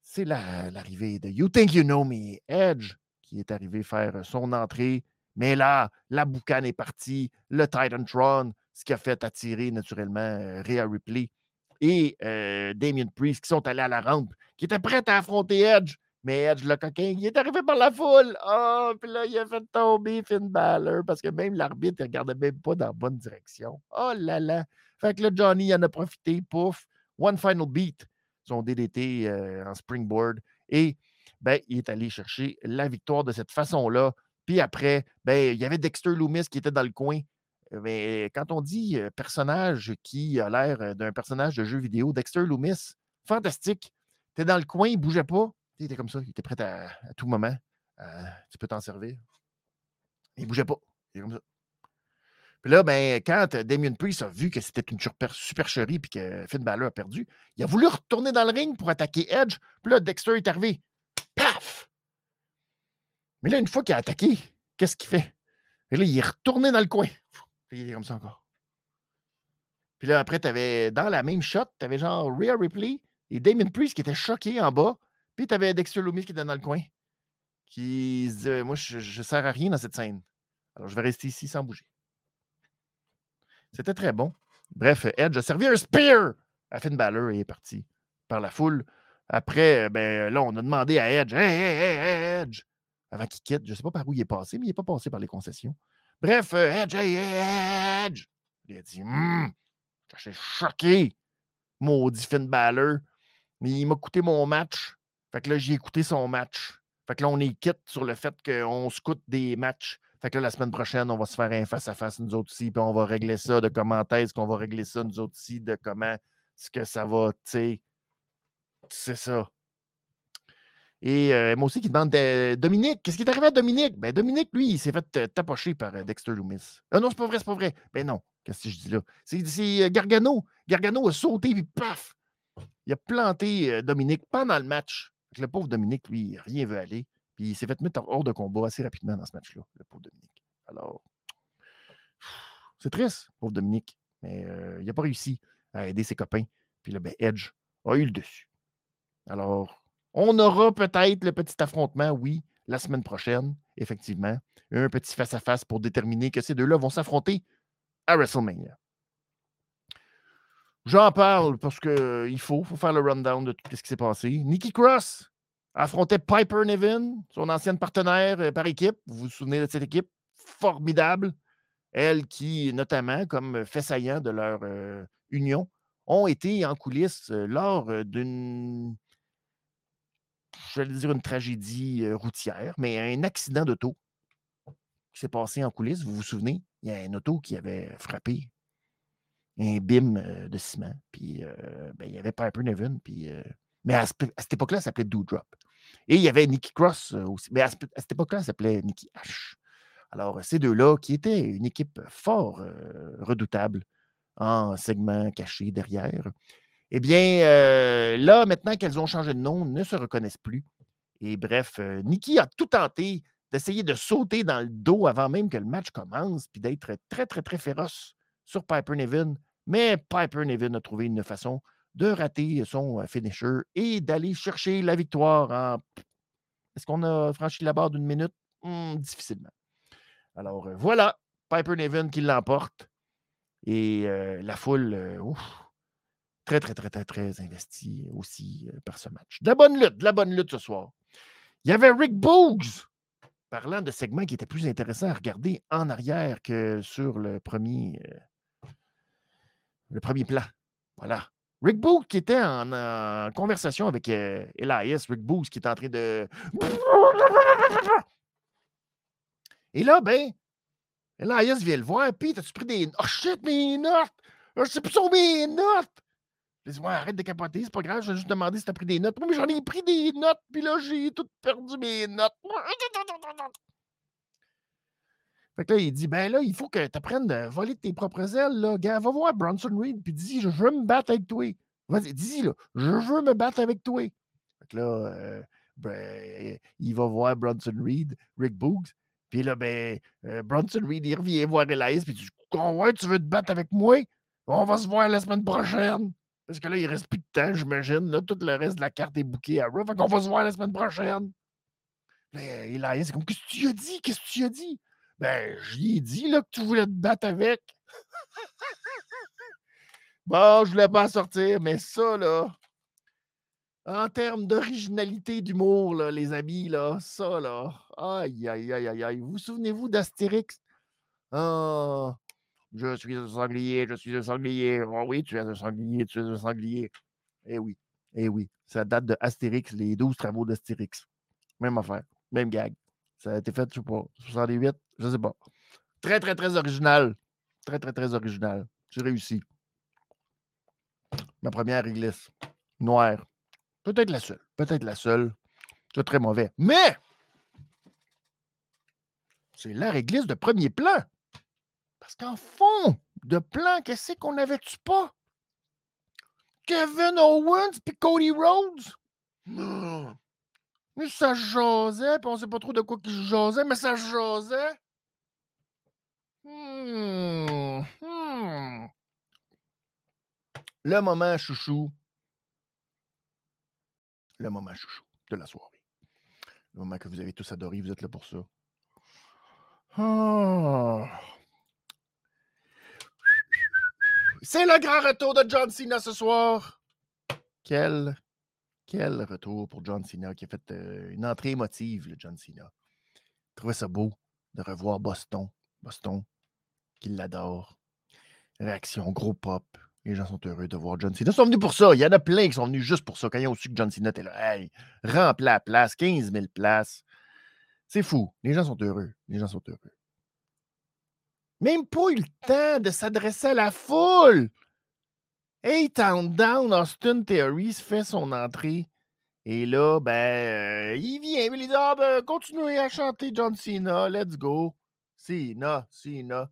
c'est l'arrivée de You Think You Know Me, Edge, qui est arrivé faire son entrée. Mais là, la boucane est partie, le Titan Tron, ce qui a fait attirer naturellement euh, Rhea Ripley et Damien Priest qui sont allés à la rampe, qui étaient prêts à affronter Edge. Mais Edge, le coquin, il est arrivé par la foule. Oh, puis là, il a fait tomber Finn Balor parce que même l'arbitre ne regardait même pas dans la bonne direction. Oh là là. Fait que là, Johnny en a profité. Pouf. One final beat. Son DDT euh, en springboard. Et ben, il est allé chercher la victoire de cette façon-là. Puis après, ben, il y avait Dexter Loomis qui était dans le coin. Mais quand on dit personnage qui a l'air d'un personnage de jeu vidéo, Dexter Loomis, fantastique. Tu es dans le coin, il ne bougeait pas. Il était comme ça, il était prêt à, tout moment. tu peux t'en servir. Il ne bougeait pas. Il comme ça. Puis là, ben, quand Damien Priest a vu que c'était une supercherie et que Finn Balor a perdu, il a voulu retourner dans le ring pour attaquer Edge. Puis là, Dexter est arrivé. Paf! Mais là, une fois qu'il a attaqué, qu'est-ce qu'il fait? Et là, il est retourné dans le coin. il est comme ça encore. Puis là, après, tu avais dans la même shot, tu avais genre Rhea Ripley et Damien Priest qui étaient choqués en bas. Puis tu avais Dexter Loomis qui était dans le coin. Qui se disait Moi, je ne sers à rien dans cette scène. Alors, je vais rester ici sans bouger. C'était très bon. Bref, Edge a servi un spear à Finn Balor et est parti par la foule. Après, ben, là, on a demandé à Edge Hey, hey, hey, Edge avant qu'il quitte. Je ne sais pas par où il est passé, mais il n'est pas passé par les concessions. Bref, euh, Edge, Edge Il a dit Hum, suis choqué, maudit Finn Balor. Mais il m'a coûté mon match. Fait que là, j'ai écouté son match. Fait que là, on est quitte sur le fait qu'on se coûte des matchs. Fait que là, la semaine prochaine, on va se faire un face-à-face, nous autres aussi, puis on va régler ça, de comment est-ce qu'on va régler ça, nous autres aussi, de comment est-ce que ça va, tu sais. C'est ça. Et euh, moi aussi qui demande Dominique, qu'est-ce qui est arrivé à Dominique? Ben, Dominique, lui, il s'est fait euh, tapocher par euh, Dexter Loomis. Ah non, c'est pas vrai, c'est pas vrai. Ben non, qu'est-ce que je dis là? C'est Gargano. Gargano a sauté, puis paf! Il a planté Dominique pendant le match. Le pauvre Dominique, lui, rien veut aller. Puis il s'est fait mettre hors de combat assez rapidement dans ce match-là, le pauvre Dominique. Alors, c'est triste, pauvre Dominique. Mais il n'a pas réussi à aider ses copains. Puis là, ben, Edge a eu le dessus. Alors, on aura peut-être le petit affrontement, oui, la semaine prochaine, effectivement. Un petit face-à-face pour déterminer que ces deux-là vont s'affronter à WrestleMania. J'en parle parce qu'il faut, faut faire le rundown de tout ce qui s'est passé. Nikki Cross affrontait Piper Nevin, son ancienne partenaire euh, par équipe. Vous vous souvenez de cette équipe? Formidable. Elle qui, notamment, comme fait saillant de leur euh, union, ont été en coulisses euh, lors d'une, je vais dire une tragédie routière, mais un accident d'auto qui s'est passé en coulisses. Vous vous souvenez? Il y a un auto qui avait frappé un bim de ciment. Puis ben, il y avait Piper Nevin. Puis, mais à, cette époque-là, ça s'appelait Doodrop. Et il y avait Nicky Cross aussi. Mais à, cette époque-là, ça s'appelait Nicky H. Alors, ces deux-là, qui étaient une équipe fort redoutable en segment caché derrière, eh bien, là, maintenant qu'elles ont changé de nom, ne se reconnaissent plus. Et bref, Nikki a tout tenté d'essayer de sauter dans le dos avant même que le match commence, puis d'être très, très, très féroce sur Piper Nevin. Mais Piper Nevin a trouvé une façon de rater son finisher et d'aller chercher la victoire. Est-ce qu'on a franchi la barre d'une minute? Hmm, difficilement. Alors voilà, Piper Nevin qui l'emporte. Et la foule, très, très, très, très, très investie aussi par ce match. De la bonne lutte, de la bonne lutte ce soir. Il y avait Rick Boogs, parlant de segments qui étaient plus intéressants à regarder en arrière que sur le premier, le premier plan. Voilà. Rick Boogs qui était en, conversation avec Elias, Rick Boogs qui est en train de. Et là, ben, Elias vient le voir, puis t'as-tu pris des. Oh shit, mes notes! Je sais plus sur mes notes! Je dis, ouais, arrête de capoter, c'est pas grave, je vais juste demander si t'as pris des notes. mais j'en ai pris des notes, puis là, j'ai tout perdu mes notes. Fait que là, il dit, ben là, il faut que tu apprennes à voler tes propres ailes, là. Gars, va voir Bronson Reed, puis dis, je veux me battre avec toi. Vas-y, dis là, je veux me battre avec toi. Fait que là, euh, ben, il va voir Bronson Reed, Rick Boogs, puis là, ben, euh, Bronson Reed, il revient voir Elias, puis il dit, ouais, tu veux te battre avec moi? On va se voir la semaine prochaine. Parce que là, il reste plus de temps, j'imagine. Là, tout le reste de la carte est bouquée à Raw. Fait qu'on va se voir la semaine prochaine. Là, Elias, c'est comme, qu'est-ce que tu as dit? Qu'est-ce que tu as dit? Ben, j'y ai dit là, que tu voulais te battre avec. bon, je voulais pas sortir, mais ça, là, en termes d'originalité d'humour, là, les amis, là, ça, là, aïe, aïe, aïe, aïe, aïe. Vous souvenez-vous d'Astérix? Ah, je suis un sanglier, je suis un sanglier. Oh oui, tu es un sanglier, tu es un sanglier. Eh oui, eh oui. Ça date de Astérix, les 12 travaux d'Astérix. Même affaire, même gag. Ça a été fait, je sais pas, 68, je sais pas. Très, très, très original. Très, très, très original. J'ai réussi. Ma première réglisse. Noire. Peut-être la seule. Peut-être la seule. C'est très mauvais. Mais c'est la réglisse de premier plan. Parce qu'en fond de plan, qu'est-ce qu'on avait-tu pas? Kevin Owens puis Cody Rhodes? Mais ça jasait, puis on sait pas trop de quoi qu'il jasait, mais ça jasait. Hmm, hmm. Le moment chouchou. Le moment chouchou de la soirée. Le moment que vous avez tous adoré, vous êtes là pour ça. Ah. C'est le grand retour de John Cena ce soir. Quel, quel retour pour John Cena qui a fait euh, une entrée émotive, le John Cena. Je trouvais ça beau de revoir Boston. Boston, qui l'adore. Réaction, gros pop. Les gens sont heureux de voir John Cena. Ils sont venus pour ça. Il y en a plein qui sont venus juste pour ça. Quand ils ont su que John Cena était là, hey, remplis la place, 15 000 places. C'est fou. Les gens sont heureux. Les gens sont heureux. Même pas eu le temps de s'adresser à la foule. Hey, Down, Austin Theory fait son entrée. Et là, ben, euh, il vient, il dit Ah, ben, continuez à chanter John Cena, let's go. Cena, Cena.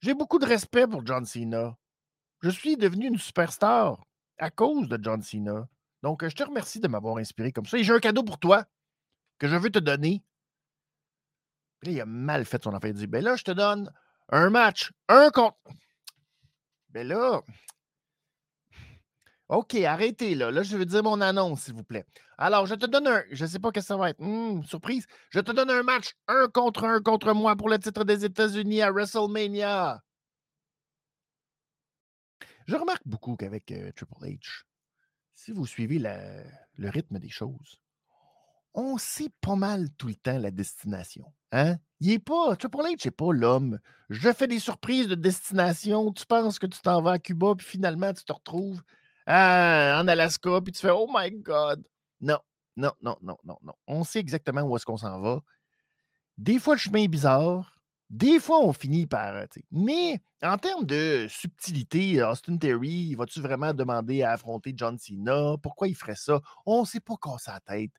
J'ai beaucoup de respect pour John Cena. Je suis devenu une superstar à cause de John Cena. Donc, je te remercie de m'avoir inspiré comme ça. Et j'ai un cadeau pour toi que je veux te donner. Puis là, il a mal fait son affaire. Il dit Ben là, je te donne un match, un contre. Ben là. OK, arrêtez là. Là, je veux dire mon annonce, s'il vous plaît. Alors, je te donne un. Je ne sais pas ce que ça va être. Hum, surprise. Je te donne un match, un contre un contre moi pour le titre des États-Unis à WrestleMania. Je remarque beaucoup qu'avec euh, Triple H, si vous suivez le rythme des choses, on sait pas mal tout le temps la destination. Hein? Il est pas, Triple H n'est pas l'homme. Je fais des surprises de destination. Tu penses que tu t'en vas à Cuba, puis finalement, tu te retrouves en Alaska, puis tu fais Oh my God. Non, non, non, non, non, non. On sait exactement où est-ce qu'on s'en va. Des fois, le chemin est bizarre. Des fois, on finit par. Euh, mais en termes de subtilité, Austin Terry, vas-tu vraiment demander à affronter John Cena? Pourquoi il ferait ça? On ne sait pas casser la tête.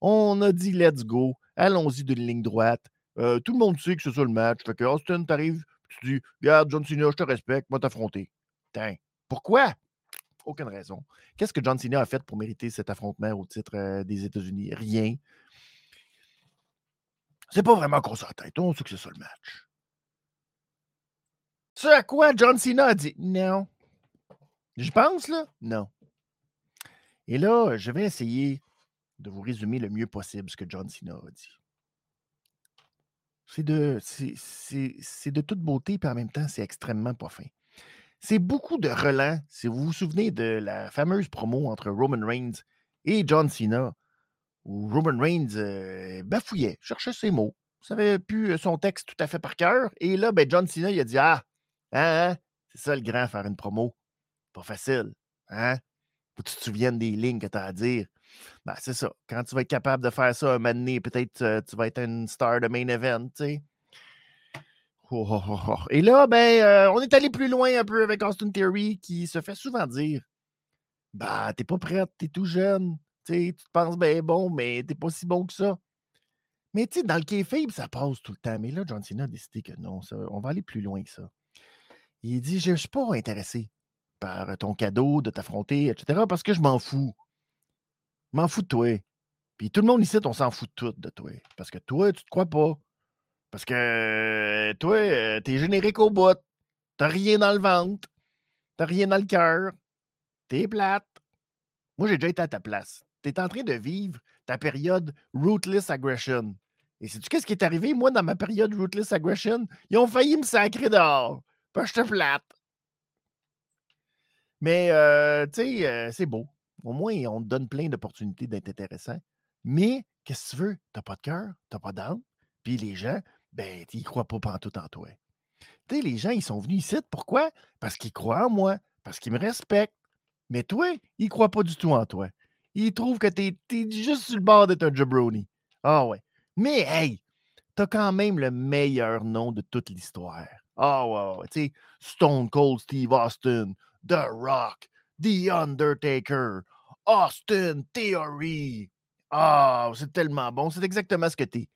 On a dit let's go, allons-y d'une ligne droite. Euh, tout le monde sait que c'est ça le match. Fait que Austin, t'arrives, tu dis Regarde, John Cena, je te respecte, moi t'affronter. Pourquoi? Aucune raison. Qu'est-ce que John Cena a fait pour mériter cet affrontement au titre euh, des États-Unis? Rien. C'est pas vraiment qu'on s'en tête. On sait que c'est ça le match. Ce à quoi John Cena a dit non. Je pense, là? Non. Et là, je vais essayer de vous résumer le mieux possible ce que John Cena a dit. C'est de, c'est, de toute beauté, puis en même temps, c'est extrêmement pas fin. C'est beaucoup de relents. Si vous vous souvenez de la fameuse promo entre Roman Reigns et John Cena, où Roman Reigns euh, bafouillait, cherchait ses mots, savait plus son texte tout à fait par cœur. Et là, ben, John Cena, il a dit Ah, hein, hein c'est ça le grand, faire une promo. Pas facile. Hein? Faut que tu te souviennes des lignes que tu as à dire. Ben, c'est ça. Quand tu vas être capable de faire ça un moment donné, peut-être euh, tu vas être une star de main event, tu sais. Oh, oh, oh, Et là, ben, euh, on est allé plus loin un peu avec Austin Theory qui se fait souvent dire Bah, t'es pas prête, t'es tout jeune, tu te penses ben bon, mais t'es pas si bon que ça. Mais tu sais, dans le kayfabe, ça passe tout le temps. Mais là, John Cena a décidé que non, on va aller plus loin que ça. Il dit Je ne suis pas intéressé par ton cadeau, de t'affronter, etc., parce que je m'en fous m'en fous de toi. Puis tout le monde ici, on s'en fout de tout de toi. Parce que toi, tu te crois pas. Parce que toi, euh, t'es générique au bout. T'as rien dans le ventre. T'as rien dans le cœur. T'es plate. Moi, j'ai déjà été à ta place. T'es en train de vivre ta période Rootless Aggression. Et sais-tu qu'est-ce qui est arrivé, moi, dans ma période Rootless Aggression? Ils ont failli me sacrer dehors. Que je te plate. Mais, euh, tu sais, euh, c'est beau. Au moins, on te donne plein d'opportunités d'être intéressant. Mais, qu'est-ce que tu veux? Tu n'as pas de cœur, tu n'as pas d'âme. Puis les gens, ben, ils ne croient pas tout en toi. Tu les gens, ils sont venus ici. Pourquoi? Parce qu'ils croient en moi, parce qu'ils me respectent. Mais toi, ils ne croient pas du tout en toi. Ils trouvent que tu es, juste sur le bord d'être un jabroni. Ah ouais. Mais hey, t'as quand même le meilleur nom de toute l'histoire. Ah ouais, tu sais, Stone Cold Steve Austin, The Rock, The Undertaker, Austin Theory. Ah, c'est tellement bon. C'est exactement ce que t'es.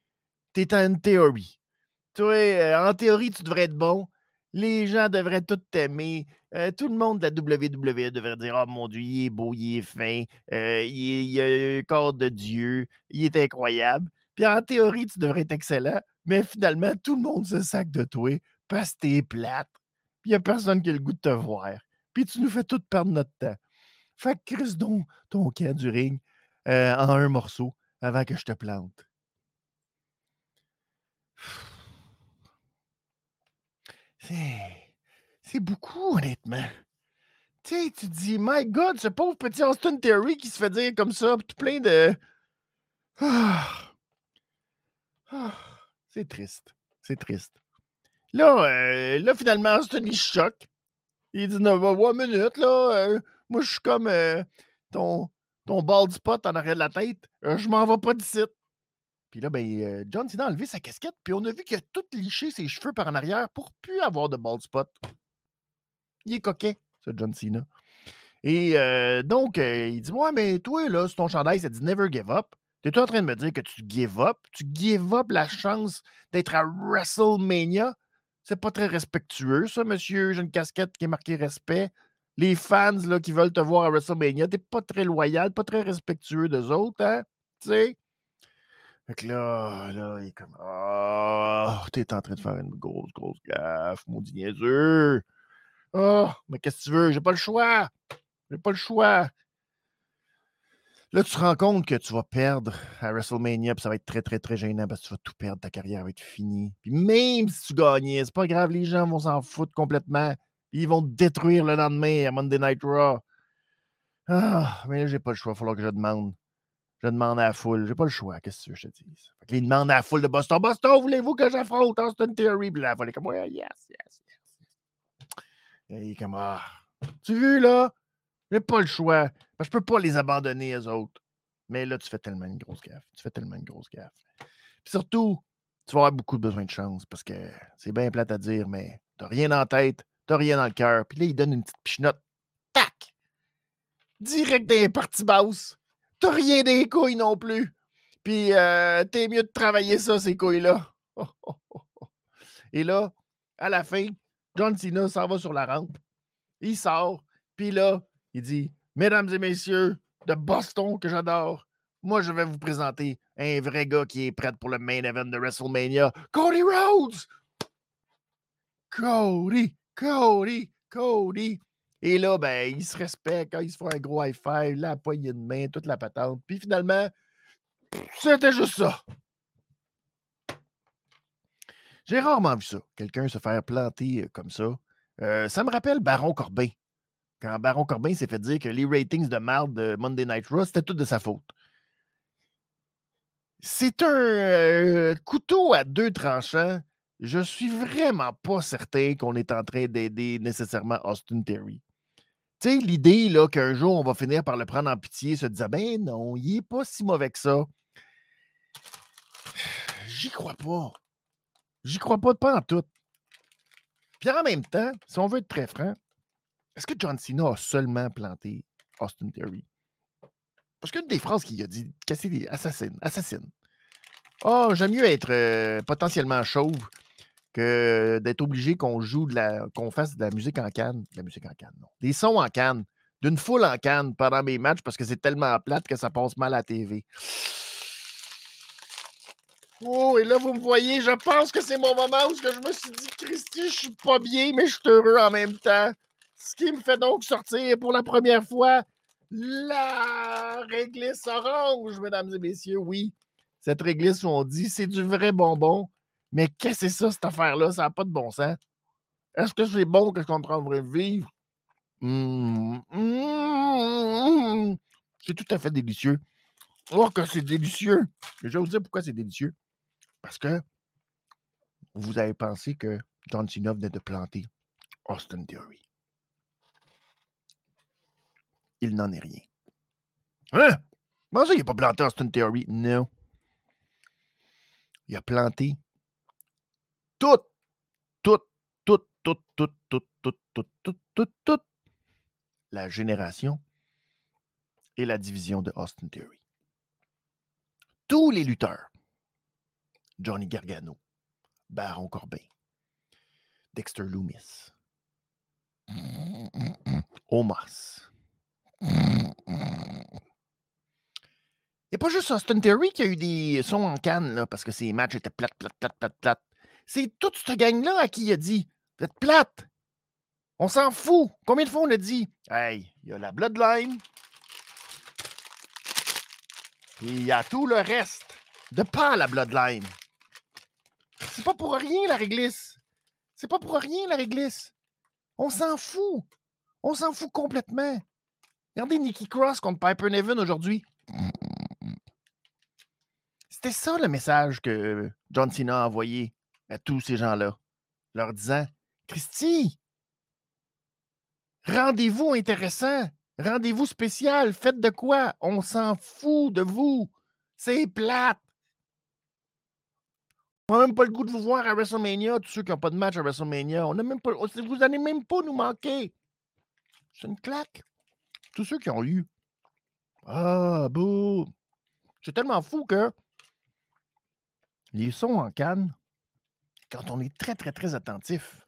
T'es une théorie. Toi, euh, en théorie, tu devrais être bon. Les gens devraient tout t'aimer. Euh, tout le monde de la WWE devrait dire Oh mon Dieu, il est beau, il est fin, euh, il, a un corps de Dieu, il est incroyable. Puis en théorie, tu devrais être excellent, mais finalement, tout le monde se sac de toi parce que t'es plate. Puis il n'y a personne qui a le goût de te voir. Puis tu nous fais tout perdre notre temps. Fait que donc ton camp du ring en un morceau avant que je te plante. C'est beaucoup, honnêtement. Tu sais, tu dis, My God, ce pauvre petit Austin Terry qui se fait dire comme ça, tout plein de. Ah. Ah. C'est triste. C'est triste. Là, euh, là, finalement, Austin, il choque. Il dit, non, one minute, là. Euh, moi, je suis comme euh, ton, ton bald spot en arrière de la tête. je m'en vais pas d'ici. Puis là, ben, euh, John Cena a enlevé sa casquette, puis on a vu qu'il a tout liché ses cheveux par en arrière pour plus avoir de bald spot. Il est coquet, ce John Cena. Et euh, donc, euh, il dit Ouais, mais toi, là, sur ton chandail, ça dit Never give up. T'es en train de me dire que tu give up? Tu give up la chance d'être à WrestleMania? C'est pas très respectueux, ça, monsieur. J'ai une casquette qui est marquée respect. Les fans là, qui veulent te voir à WrestleMania, t'es pas très loyal, pas très respectueux d'eux autres, hein? Tu sais? Fait que là, là, il est comme Oh, t'es en train de faire une grosse, grosse gaffe, maudit niaiseux. Oh, mais qu'est-ce que tu veux? J'ai pas le choix. J'ai pas le choix. Là, tu te rends compte que tu vas perdre à WrestleMania, puis ça va être très, très, très gênant parce que tu vas tout perdre, ta carrière va être finie. Puis même si tu gagnais, c'est pas grave, les gens vont s'en foutre complètement. Ils vont te détruire le lendemain à Monday Night Raw. Ah, mais là, j'ai pas le choix, il va falloir que je demande. Je demande à la foule. J'ai pas le choix. Qu'est-ce que que je te dise? Fait il demande à la foule de Boston. Boston, voulez-vous que j'affronte Austin Theory? Puis la foule est comme, yes, yes, yes. Et il est comme, ah, tu veux, là? J'ai pas le choix. Je peux pas les abandonner, aux autres. Mais là, tu fais tellement une grosse gaffe. Tu fais tellement une grosse gaffe. Puis surtout, tu vas avoir beaucoup de besoin de chance parce que c'est bien plate à dire, mais t'as rien en tête, t'as rien dans le cœur. Puis là, il donne une petite pichenote. Tac! Direct les parties basses. T'as rien des couilles non plus. Puis euh, t'es mieux de travailler ça, ces couilles-là. Et là, à la fin, John Cena s'en va sur la rampe. Il sort. Puis là, il dit Mesdames et messieurs de Boston que j'adore, moi, je vais vous présenter un vrai gars qui est prêt pour le main event de WrestleMania, Cody Rhodes. Cody, Cody, Cody. Et là, ben, ils se respectent, ils se font un gros high five, la poignée de main, toute la patente. Puis finalement, c'était juste ça. J'ai rarement vu ça. Quelqu'un se faire planter euh, comme ça. Euh, ça me rappelle Baron Corbin. Quand Baron Corbin s'est fait dire que les ratings de marde de Monday Night Raw, c'était tout de sa faute. C'est un euh, couteau à deux tranchants. Je suis vraiment pas certain qu'on est en train d'aider nécessairement Austin Terry. Tu sais, l'idée là, qu'un jour, on va finir par le prendre en pitié, se dire ben non, il n'est pas si mauvais que ça. J'y crois pas. J'y crois pas, pas en tout. Puis en même temps, si on veut être très franc, est-ce que John Cena a seulement planté Austin Theory? Parce qu'une des phrases qu'il a dit, des assassines, assassine. Oh, j'aime mieux être euh, potentiellement chauve que d'être obligé qu'on joue de la. qu'on fasse de la musique en canne. De la musique en canne, non. Des sons en canne. D'une foule en canne pendant mes matchs parce que c'est tellement plate que ça passe mal à la TV. Oh, et là, vous me voyez, je pense que c'est mon moment où je me suis dit, Christy, je suis pas bien, mais je suis heureux en même temps. Ce qui me fait donc sortir pour la première fois la réglisse orange, mesdames et messieurs. Oui, cette réglisse où on dit c'est du vrai bonbon. Mais qu'est-ce que c'est ça, cette affaire-là? Ça n'a pas de bon sens. Est-ce que c'est bon? Qu'est-ce qu'on prendrait vivre? Mmh, mmh, c'est tout à fait délicieux. Oh, que c'est délicieux! Je vais vous dire pourquoi c'est délicieux. Parce que vous avez pensé que John Cena venait de planter Austin Theory. Il n'en est rien. Hein? Comment ça, il n'a pas planté Austin Theory? Non. il a planté toute, toute, toute, toute, toute, toute, toute, toute, toute, toute, toute la génération et la division de Austin Theory. Tous les lutteurs, Johnny Gargano, Baron Corbin, Dexter Loomis, Omas. A pas juste Austin Theory qui a eu des sons en canne, parce que ses matchs étaient plates, plates, plates, plates, plates. C'est toute cette gang-là à qui il a dit Vous êtes plate. On s'en fout. Combien de fois on a dit Hey, il y a la Bloodline. Et il y a tout le reste de pas la Bloodline. C'est pas pour rien la réglisse. C'est pas pour rien la réglisse. On s'en fout. On s'en fout complètement. Regardez Nikki Cross contre Piper Nevin aujourd'hui. C'était ça le message que John Cena a envoyé à tous ces gens-là, leur disant Christy, rendez-vous intéressant, rendez-vous spécial, faites de quoi? On s'en fout de vous. C'est plate. On n'a même pas le goût de vous voir à WrestleMania, tous ceux qui n'ont pas de match à WrestleMania. On même pas, vous n'allez même pas nous manquer. C'est une claque. Tous ceux qui ont eu. Ah, bouh. C'est tellement fou que les sons en canne, quand on est très, très, très attentif,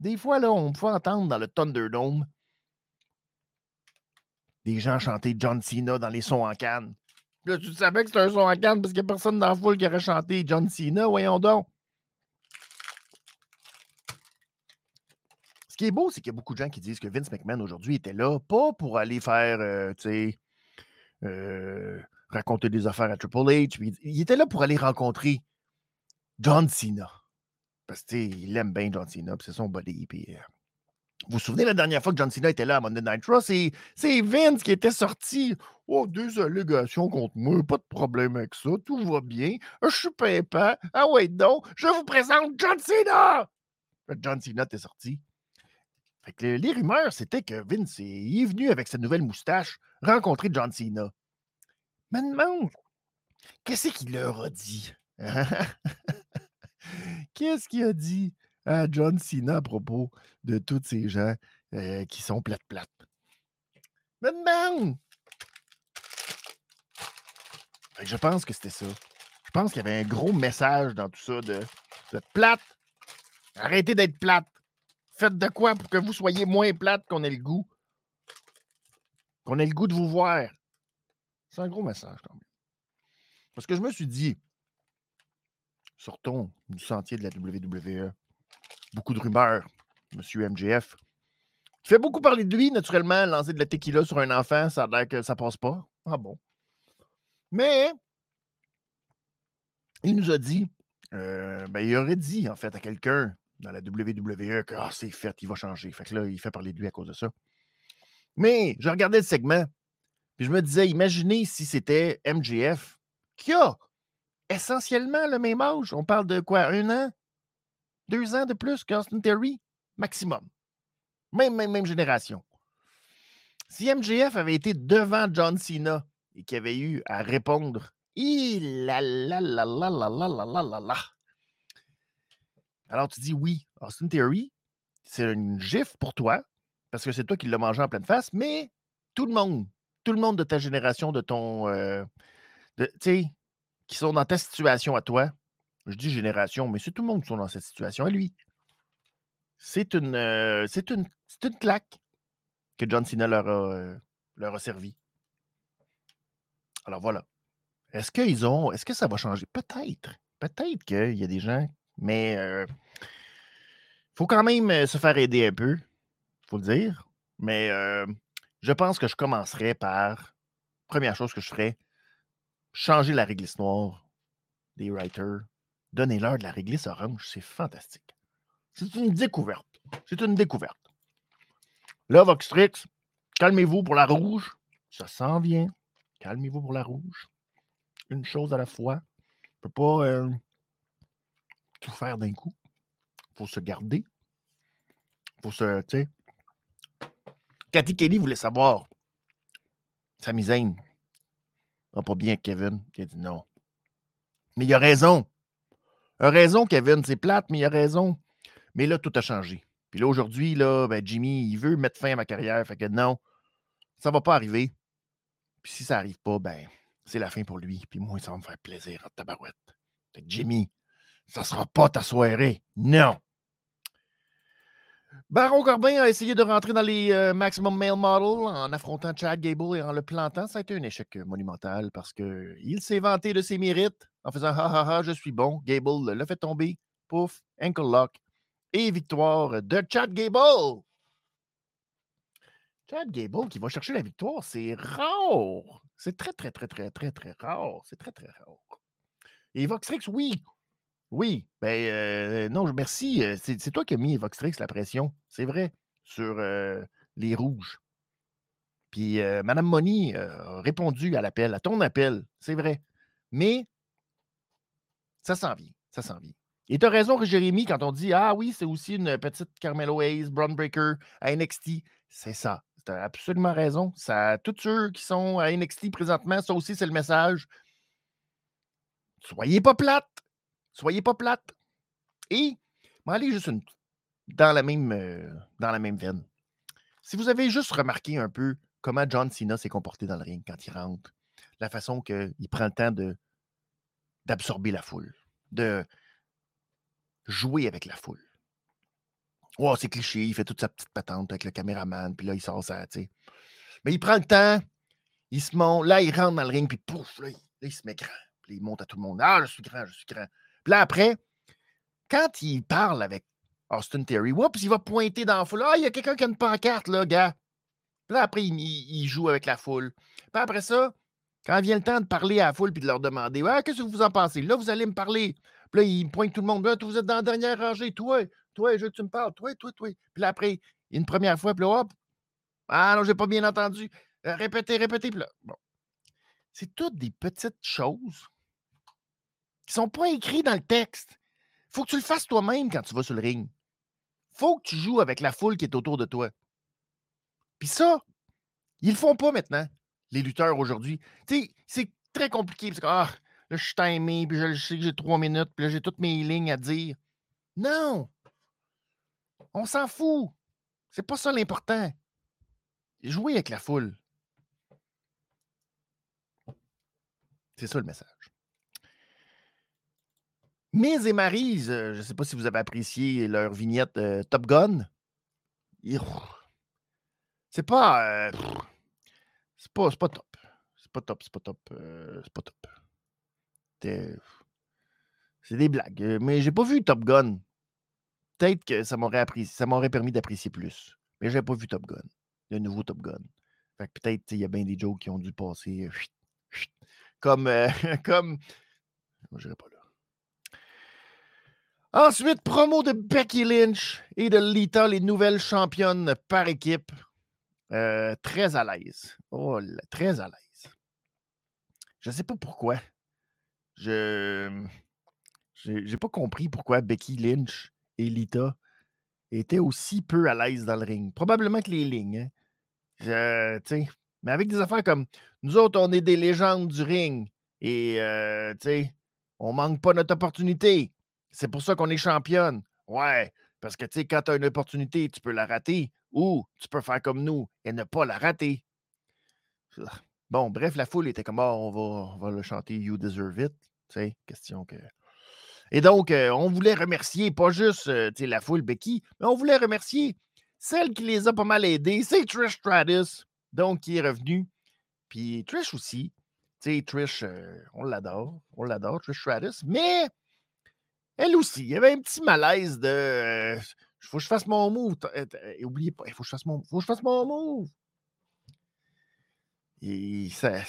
des fois, là, on peut entendre dans le Thunderdome des gens chanter John Cena dans les sons en canne. Là, tu savais que c'était un son en canne parce qu'il n'y a personne dans la foule qui aurait chanté John Cena, voyons donc. Qui est beau, c'est qu'il y a beaucoup de gens qui disent que Vince McMahon aujourd'hui était là, pas pour aller faire, euh, tu sais, euh, raconter des affaires à Triple H. il était là pour aller rencontrer John Cena. Parce qu'il aime bien John Cena, c'est son body. Puis, euh, vous vous souvenez la dernière fois que John Cena était là à Monday Night Raw, c'est Vince qui était sorti. Oh, deux allégations contre moi, pas de problème avec ça, tout va bien. Je suis pimpant. Ah ouais, donc, je vous présente John Cena! John Cena était sorti. Fait que les rumeurs, c'était que Vince est venu avec sa nouvelle moustache rencontrer John Cena. Mais demande, qu'est-ce qu'il leur a dit? qu'est-ce qu'il a dit? à John Cena à propos de tous ces gens euh, qui sont plates-plates. Mais Je pense que c'était ça. Je pense qu'il y avait un gros message dans tout ça de, de plate. Arrêtez d'être plate. Faites de quoi pour que vous soyez moins plate qu'on ait le goût? Qu'on ait le goût de vous voir. C'est un gros message quand même. Parce que je me suis dit, sortons du sentier de la WWE beaucoup de rumeurs, Monsieur MJF. Tu fais beaucoup parler de lui, naturellement, lancer de la tequila sur un enfant, ça a l'air que ça passe pas. Ah bon? Mais il nous a dit, euh, ben, il aurait dit, en fait, à quelqu'un dans la WWE que ah, c'est fait, il va changer. Fait que là, il fait parler de lui à cause de ça. Mais je regardais le segment, puis je me disais, imaginez si c'était MJF qui a essentiellement le même âge. On parle de quoi, un an? Deux ans de plus qu'Austin Terry, maximum. Même, même, même génération. Si MJF avait été devant John Cena et qu'il avait eu à répondre, la la la la la la la la la la. Alors tu dis oui, Austin Theory, c'est une gifle pour toi, parce que c'est toi qui l'as mangé en pleine face, mais tout le monde, tout le monde de ta génération, de ton. Euh, tu sais, qui sont dans ta situation à toi, je dis génération, mais c'est tout le monde qui sont dans cette situation. Et lui, c'est une, euh, c'est une, une claque que John Cena leur a, euh, leur a servi. Alors voilà. Est-ce qu'ils ont. Est-ce que ça va changer? Peut-être. Peut-être qu'il y a des gens, mais euh, faut quand même se faire aider un peu. Faut le dire. Mais je pense que je commencerai par. Première chose que je ferais, changer la réglisse noire des writers Donnez-leur de la réglisse orange, c'est fantastique. C'est une découverte. C'est une découverte. Là, Voxtrix, calmez-vous pour la rouge. Ça s'en vient. Calmez-vous pour la rouge. Une chose à la fois. On ne peut pas euh, tout faire d'un coup. Il faut se garder. Il faut se. Tu sais. Cathy Kelly voulait savoir. Sa misaine. va pas bien Kevin. Il a dit non. Mais il a raison. A raison, Kevin, c'est plate, mais il a raison. Mais là, tout a changé. Puis là, aujourd'hui, là, ben, Jimmy, il veut mettre fin à ma carrière. Fait que non, ça va pas arriver. Puis si ça n'arrive pas, ben, c'est la fin pour lui. Puis moi, ça va me faire plaisir en tabarouette. Fait que Jimmy, ça ne sera pas ta soirée. Non. Baron Corbin a essayé de rentrer dans les euh, Maximum Male Model en affrontant Chad Gable et en le plantant. Ça a été un échec monumental parce qu'il s'est vanté de ses mérites en faisant Ha ha ha, je suis bon. Gable l'a fait tomber. Pouf, ankle lock. Et victoire de Chad Gable. Chad Gable qui va chercher la victoire, c'est rare. C'est très, très, très, très, très, très rare. C'est très, très rare. Et Voxrix, oui, oui, ben euh, non, merci. Euh, c'est toi qui as mis Voxtrix la pression, c'est vrai, sur euh, les rouges. Puis Mme Moni a répondu à l'appel, à ton appel, c'est vrai. Mais ça s'en vient, ça s'en vient. Et tu as raison, Jérémy, quand on dit Ah oui, c'est aussi une petite Carmelo Hayes, Brown Breaker à NXT. C'est ça. Tu as absolument raison. Ça, tous ceux qui sont à NXT présentement, ça aussi, c'est le message. Soyez pas plates. Soyez pas plate. Et, allez juste une, dans, la même, euh, dans la même veine. Si vous avez juste remarqué un peu comment John Cena s'est comporté dans le ring quand il rentre, la façon qu'il prend le temps d'absorber la foule, de jouer avec la foule. Oh, c'est cliché, il fait toute sa petite patente avec le caméraman, puis là, il sort ça, tu sais. Mais il prend le temps, il se monte, là, il rentre dans le ring, puis pouf, là, il, se met grand. Puis il monte à tout le monde. Ah, je suis grand, je suis grand. Puis là, après, quand il parle avec Austin Terry, oups, il va pointer dans la foule. Ah, il y a quelqu'un qui a une pancarte, là, gars. Puis là, après, il, joue avec la foule. Puis après ça, quand vient le temps de parler à la foule puis de leur demander ah, Qu'est-ce que vous en pensez? Là, vous allez me parler. Puis là, il pointe tout le monde. Là, vous êtes dans la dernière rangée. Toi, toi, je veux que tu me parles. Toi, toi, toi. Puis là, après, une première fois, puis là, hop. Ah non, j'ai pas bien entendu. Euh, répétez, répétez. Puis là, bon. C'est toutes des petites choses qui ne sont pas écrits dans le texte. Il faut que tu le fasses toi-même quand tu vas sur le ring. Faut que tu joues avec la foule qui est autour de toi. Puis ça, ils le font pas maintenant, les lutteurs aujourd'hui. C'est très compliqué. Parce que, ah, là, je suis timé, puis je sais que j'ai trois minutes, puis là, j'ai toutes mes lignes à dire. Non! On s'en fout. C'est pas ça l'important. Jouer avec la foule. C'est ça le message. Miz et Maryse, euh, je ne sais pas si vous avez apprécié leur vignette euh, Top Gun. C'est pas, euh, c'est pas. Pas top. C'est pas top, c'est pas top. c'est pas top. C'est des blagues. Mais j'ai pas vu Top Gun. Peut-être que ça m'aurait ça m'aurait permis d'apprécier plus. Mais j'ai pas vu Top Gun. Le nouveau Top Gun. Fait que peut-être il y a bien des jokes qui ont dû passer. Comme. comme. Pas. Ensuite, promo de Becky Lynch et de Lita, les nouvelles championnes par équipe. Euh, très à l'aise. Oh, très à l'aise. Je ne sais pas pourquoi. Je n'ai pas compris pourquoi Becky Lynch et Lita étaient aussi peu à l'aise dans le ring. Probablement que les lignes. Hein. mais avec des affaires comme nous autres, on est des légendes du ring et euh, on manque pas notre opportunité. C'est pour ça qu'on est championne. Ouais, parce que tu sais, quand tu as une opportunité, tu peux la rater ou tu peux faire comme nous et ne pas la rater. Bon, bref, la foule était comme oh, on, va, le chanter You Deserve It. Tu sais, question que. Et donc, euh, on voulait remercier pas juste euh, la foule Becky, mais on voulait remercier celle qui les a pas mal aidés, c'est Trish Stratus, donc qui est revenue. Puis Trish aussi. Tu sais, Trish, euh, on l'adore, on l'adore, Trish Stratus, mais elle aussi, il y avait un petit malaise de. Il faut que je fasse mon move. Et oubliez pas, il faut que je fasse mon, faut que je fasse mon move. Et ça.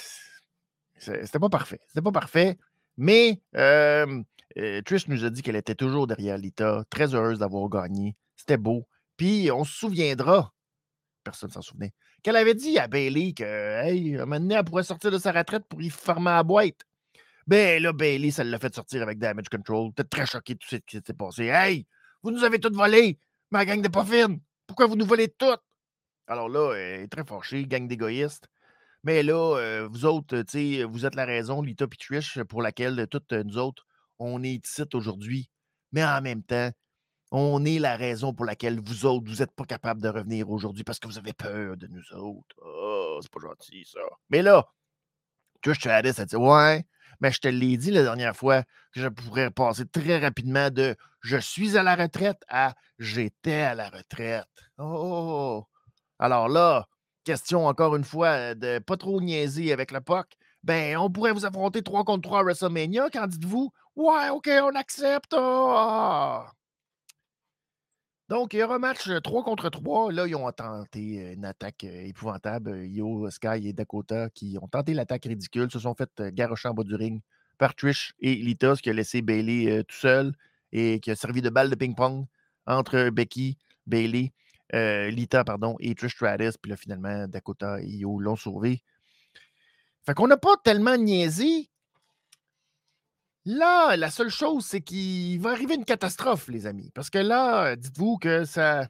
C'était pas parfait. C'était pas parfait. Mais euh, Trish nous a dit qu'elle était toujours derrière Lita, très heureuse d'avoir gagné. C'était beau. Puis on se souviendra, personne ne s'en souvenait, qu'elle avait dit à Bailey que, hey, un moment donné, elle pourrait sortir de sa retraite pour y fermer la boîte. Ben là, Bailey, ça l'a fait sortir avec Damage Control. T'es très choqué de tout ce qui s'est passé. Hey, vous nous avez tout volé, ma gang de pas Pourquoi vous nous volez tout? Alors là, elle est très fâchée, gang d'égoïstes. Mais là, euh, vous autres, tu sais, vous êtes la raison, Lita et Trish, pour laquelle toutes nous autres, on est ici aujourd'hui, mais en même temps, on est la raison pour laquelle vous autres, vous n'êtes pas capables de revenir aujourd'hui parce que vous avez peur de nous autres. Oh, c'est pas gentil, ça. Mais là, Trish Stratus a dit Ouais, mais je te l'ai dit la dernière fois que je pourrais passer très rapidement de je suis à la retraite à j'étais à la retraite. Oh! Alors là, question encore une fois de pas trop niaiser avec le POC. Ben, on pourrait vous affronter 3 contre 3 à WrestleMania. Qu'en dites-vous? Ouais, OK, on accepte. Ah! Donc, il y aura un match 3 contre 3. Là, ils ont tenté une attaque épouvantable. Yo, Sky et Dakota qui ont tenté l'attaque ridicule, se sont fait garocher en bas du ring par Trish et Lita, ce qui a laissé Bailey tout seul et qui a servi de balle de ping-pong entre Becky, Bailey, Lita, pardon, et Trish Stratus. Puis là, finalement, Dakota et Yo l'ont sauvé. Fait qu'on n'a pas tellement niaisé. Là, la seule chose, c'est qu'il va arriver une catastrophe, les amis. Parce que là, dites-vous que ça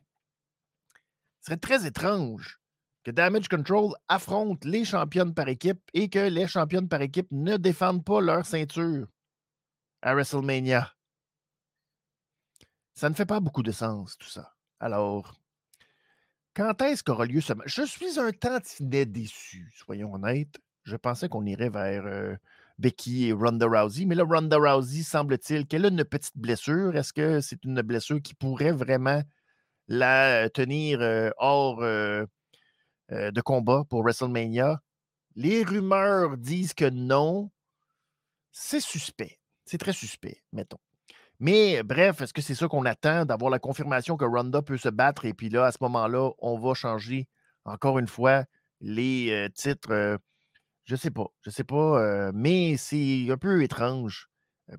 serait très étrange que Damage Control affronte les championnes par équipe et que les championnes par équipe ne défendent pas leur ceinture à WrestleMania. Ça ne fait pas beaucoup de sens, tout ça. Alors, quand est-ce qu'aura lieu ce match? Je suis un tantinet déçu, soyons honnêtes. Je pensais qu'on irait vers euh, Becky et Ronda Rousey. Mais là, Ronda Rousey, semble-t-il qu'elle a une petite blessure. Est-ce que c'est une blessure qui pourrait vraiment la tenir hors de combat pour WrestleMania? Les rumeurs disent que non. C'est suspect. C'est très suspect, mettons. Mais bref, est-ce que c'est ça qu'on attend, d'avoir la confirmation que Ronda peut se battre? Et puis là, à ce moment-là, on va changer encore une fois les titres je sais pas. Je sais pas. mais c'est un peu étrange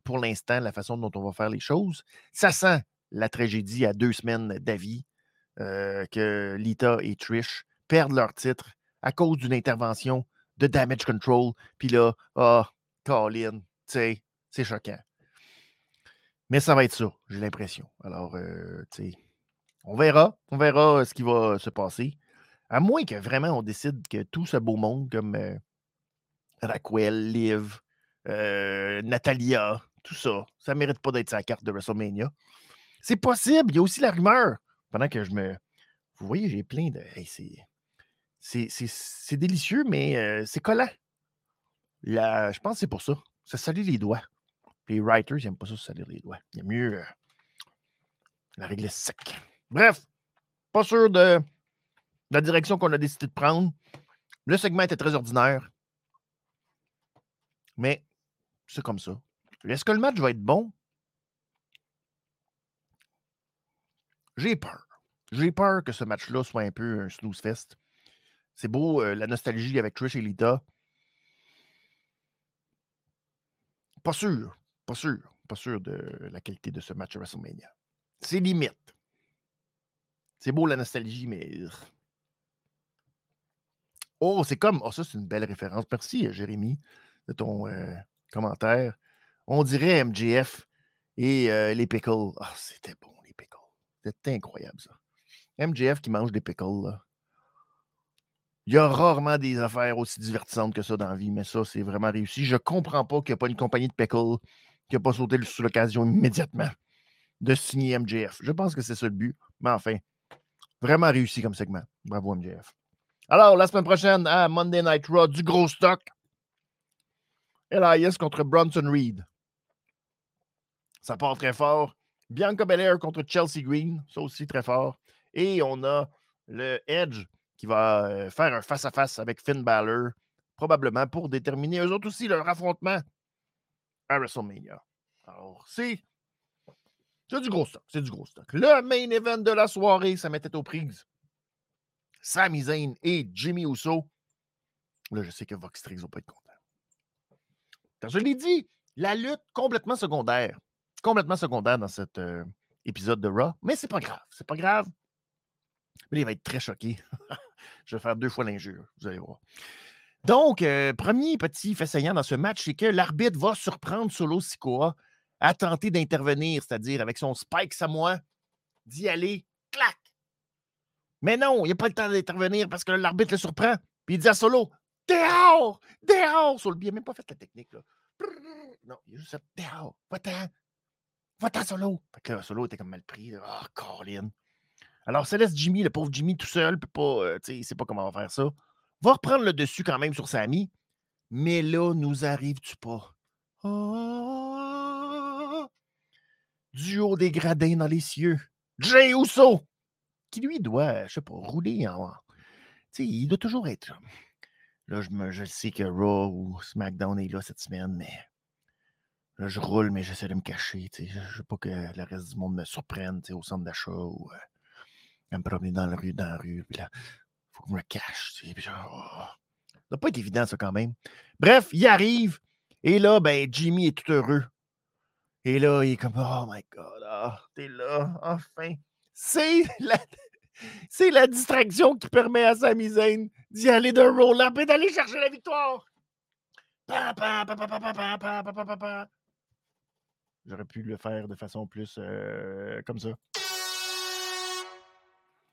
pour l'instant la façon dont on va faire les choses. Ça sent la tragédie à deux semaines d'avis que Lita et Trish perdent leur titre à cause d'une intervention de damage control. Puis là, ah, Colin, tu sais, c'est choquant. Mais ça va être ça, j'ai l'impression. Alors, tu sais, on verra. On verra ce qui va se passer. À moins que vraiment on décide que tout ce beau monde, comme Raquel, Liv, euh, Natalia, tout ça. Ça ne mérite pas d'être sa carte de WrestleMania. C'est possible. Il y a aussi la rumeur. Pendant que je me. Vous voyez, j'ai plein de. c'est délicieux, mais euh, c'est collant. je pense que c'est pour ça. Ça salit les doigts. les writers, ils n'aiment pas ça, salir les doigts. Il y a mieux euh, la réglisse sec. Bref, pas sûr de la direction qu'on a décidé de prendre. Le segment était très ordinaire. Mais c'est comme ça. Est-ce que le match va être bon? J'ai peur. J'ai peur que ce match-là soit un peu un snooze fest. C'est beau, euh, la nostalgie avec Trish et Lita. Pas sûr. Pas sûr. Pas sûr de la qualité de ce match à WrestleMania. C'est limite. C'est beau la nostalgie, mais. Oh, c'est comme. Oh, ça, c'est une belle référence. Merci, Jérémy de ton euh, commentaire. On dirait MJF et euh, les pickles. Ah, c'était bon, les pickles. C'était incroyable, ça. MJF qui mange des pickles, là. Il y a rarement des affaires aussi divertissantes que ça dans la vie, mais ça, c'est vraiment réussi. Je comprends pas qu'il n'y a pas une compagnie de pickles qui n'a pas sauté sur l'occasion immédiatement de signer MJF. Je pense que c'est ça le but. Mais enfin, vraiment réussi comme segment. Bravo, MJF. Alors, la semaine prochaine, Monday Night Raw, du gros stock. Elias contre Bronson Reed. Ça part très fort. Bianca Belair contre Chelsea Green, ça aussi très fort. Et on a le Edge qui va euh, faire un face-à-face avec Finn Balor, probablement pour déterminer eux autres aussi leur affrontement à WrestleMania. Alors, c'est. C'est du gros stock. C'est du gros stock. Le main event de la soirée, ça mettait aux prises. Sami Zayn et Jimmy Uso. Là, je sais que Vox va pas être content. Je l'ai dit, la lutte complètement secondaire. Complètement secondaire dans cet euh, épisode de Raw. Mais c'est pas grave. C'est pas grave. Mais il va être très choqué. je vais faire deux fois l'injure. Vous allez voir. Donc, euh, premier petit fait saillant dans ce match, c'est que l'arbitre va surprendre Solo Sikoa à tenter d'intervenir, c'est-à-dire avec son spike Samoa, d'y aller, clac! Mais non, il n'y a pas le temps d'intervenir parce que l'arbitre le surprend. Puis il dit à Solo Dehors! Dehors! Sur le biais, même pas fait la technique. Là. Non, il a juste fait dehors. Va-t'en. Va-t'en, Solo. Fait que là, Solo était comme mal pris. Ah, Colin. Alors, ça laisse Jimmy, le pauvre Jimmy, tout seul, peut pas, euh, tu sais, il sait pas comment on va faire ça. Va reprendre le dessus quand même sur Sammy. Mais là, nous arrives-tu pas? Ah! du haut des gradins dans les cieux. Jay Uso! Qui lui doit, je sais pas, rouler en. Tu sais, il doit toujours être là. Je, me, je sais que Raw ou SmackDown est là cette semaine, mais là, je roule, mais j'essaie de me cacher. Je ne veux pas que le reste du monde me surprenne au centre d'achat ou euh, me promener dans la rue, dans la rue. Puis là, faut que je me cache. Oh. Ça doit pas être évident, ça, quand même. Bref, il arrive. Et là, ben, Jimmy est tout heureux. Et là, il est comme, oh my God, ah, t'es là, enfin. C'est la, c'est la distraction qui permet à Sami Zayn d'y aller d'un roll-up et d'aller chercher la victoire. J'aurais pu le faire de façon plus euh, comme ça.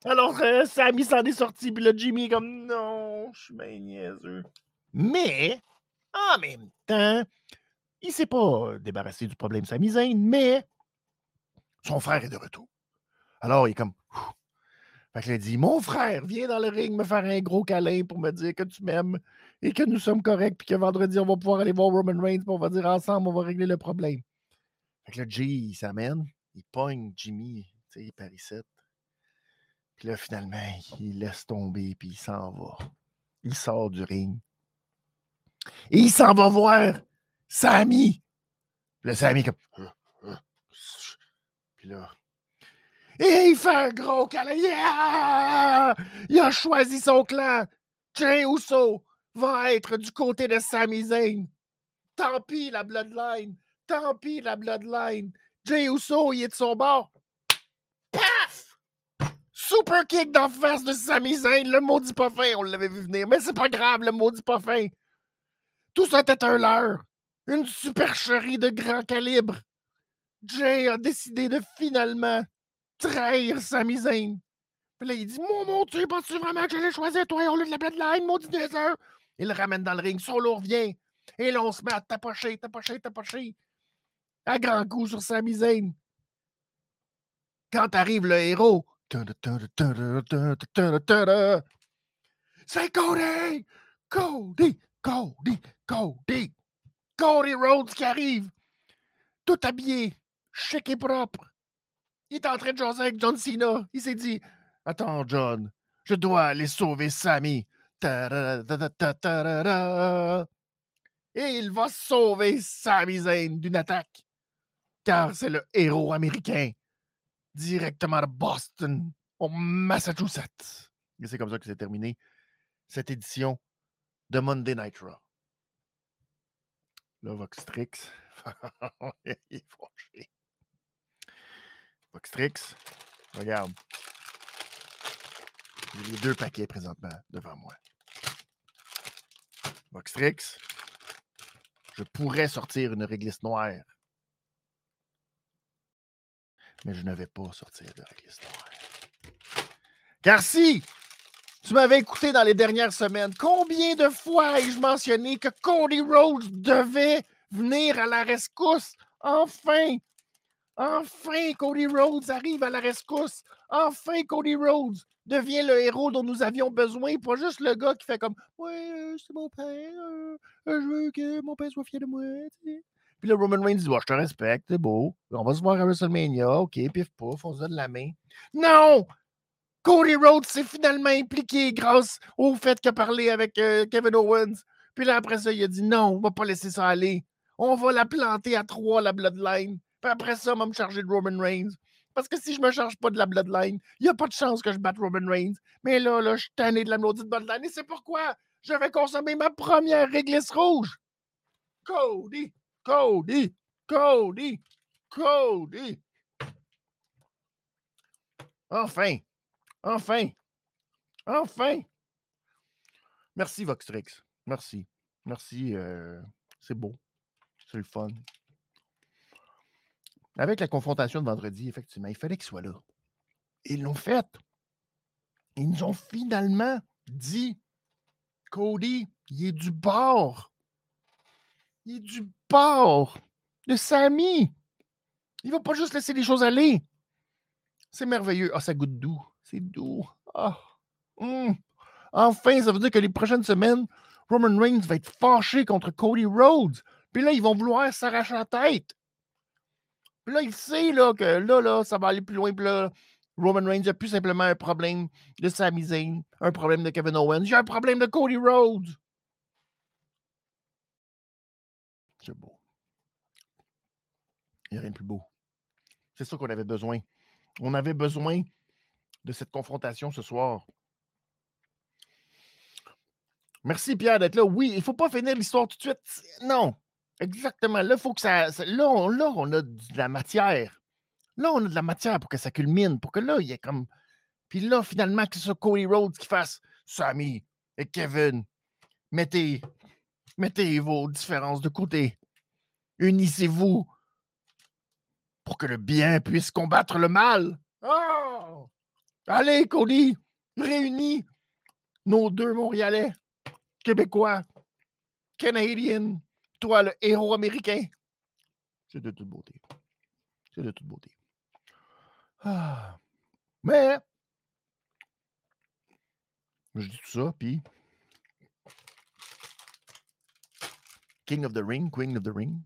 Alors, euh, s'en est sorti, puis là, Jimmy est comme non, je suis bien niaiseux. Mais, en même temps, il s'est pas débarrassé du problème Sami Zayn, mais son frère est de retour. Alors, il est comme fait qu'il a dit Mon frère, viens dans le ring me faire un gros câlin pour me dire que tu m'aimes et que nous sommes corrects, puis que vendredi, on va pouvoir aller voir Roman Reigns, puis on va dire ensemble, on va régler le problème. Fait que là, Jay, il s'amène, il pogne Jimmy, tu sais, par ici. Puis là, finalement, il laisse tomber, puis il s'en va. Il sort du ring. Et il s'en va voir Sammy. Puis là, Sammy, comme. Puis là, et il fait un gros câlin. Il a choisi son clan. Jay Uso va être du côté de Sami Zayn. Tant pis la Bloodline. Tant pis la Bloodline. Jay Uso, il est de son bord. Paf! Super kick d'en face de Sami Zayn. Le maudit pas fin, on l'avait vu venir. Mais c'est pas grave, le maudit pas fin. Tout ça était un leurre. Une supercherie de grand calibre. Jay a décidé de finalement trahir Sami Zayn. Puis là, il dit Mon, mon Dieu, penses-tu vraiment que j'allais choisir toi au lieu de la Bloodline, maudit heures? Il le ramène dans le ring, Solo revient. Et là, on se met à tapocher, tapocher, tapocher. À grand coup sur Sami Zayn. Quand arrive le héros, c'est Cody! Cody! Cody! Cody! Cody Rhodes qui arrive, tout habillé, chic et propre. Il est en train de jaser avec John Cena. Il s'est dit Attends, John, je dois aller sauver Sammy. Et il va sauver Sami Zayn d'une attaque. Car c'est le héros américain. Directement de Boston, au Massachusetts. Et c'est comme ça que c'est terminé cette édition de Monday Night Raw. Là, Voxtrix. il est fâché. Voxtrix, regarde. J'ai les deux paquets présentement devant moi. Voxtrix, je pourrais sortir une réglisse noire. Mais je ne vais pas sortir de réglisse noire. Car si tu m'avais écouté dans les dernières semaines, combien de fois ai-je mentionné que Cody Rhodes devait venir à la rescousse? Enfin, Enfin, Cody Rhodes arrive à la rescousse. Enfin, Cody Rhodes devient le héros dont nous avions besoin, pas juste le gars qui fait comme Ouais, euh, c'est mon père, euh, euh, je veux que mon père soit fier de moi. Puis le Roman Reigns dit Je te respecte, c'est beau. On va se voir à WrestleMania, ok, pif pouf, on se donne la main. Non Cody Rhodes s'est finalement impliqué grâce au fait qu'il a parlé avec Kevin Owens. Puis là, après ça, il a dit Non, on va pas laisser ça aller. On va la planter à trois, la Bloodline. Puis après ça, on va me charger de Roman Reigns. Parce que si je me charge pas de la Bloodline, il n'y a pas de chance que je batte Roman Reigns. Mais là, là, je suis tanné de la maudite Bloodline. Et c'est pourquoi je vais consommer ma première réglisse rouge. Cody, Cody, Cody, Cody. Enfin, enfin, enfin. Merci, Voxtrix. Merci. Merci. Euh, c'est beau. C'est le fun. Avec la confrontation de vendredi, effectivement, il fallait qu'il soit là. Ils l'ont fait. Ils nous ont finalement dit Cody, il est du bord Il est du bord de Samy. Il va pas juste laisser les choses aller. C'est merveilleux. Ah, ça goûte doux. C'est doux. Ah. Hum. Enfin, ça veut dire que les prochaines semaines, Roman Reigns va être fâché contre Cody Rhodes. Puis là, ils vont vouloir s'arracher la tête. Puis là, il sait là, que là, là, ça va aller plus loin. Puis là, Roman Reigns a plus simplement un problème de Sami Zayn, un problème de Kevin Owens, j'ai un problème de Cody Rhodes. C'est beau. Il n'y a rien de plus beau. C'est ça qu'on avait besoin. On avait besoin de cette confrontation ce soir. Merci Pierre d'être là. Oui, il ne faut pas finir l'histoire tout de suite. Non, exactement. Là, faut que ça. Là on, là, on a de la matière. Là, on a de la matière pour que ça culmine, pour que là, il y ait comme. Puis là, finalement, que ce soit Cody Rhodes qui fasse Sammy et Kevin. Mettez, mettez vos différences de côté. Unissez-vous pour que le bien puisse combattre le mal. Oh! Allez, Cody, réunis nos deux Montréalais, Québécois, Canadiens, toi, le héros américain? C'est de toute beauté. C'est de toute beauté. Ah. Mais, je dis tout ça, puis King of the Ring, Queen of the Ring.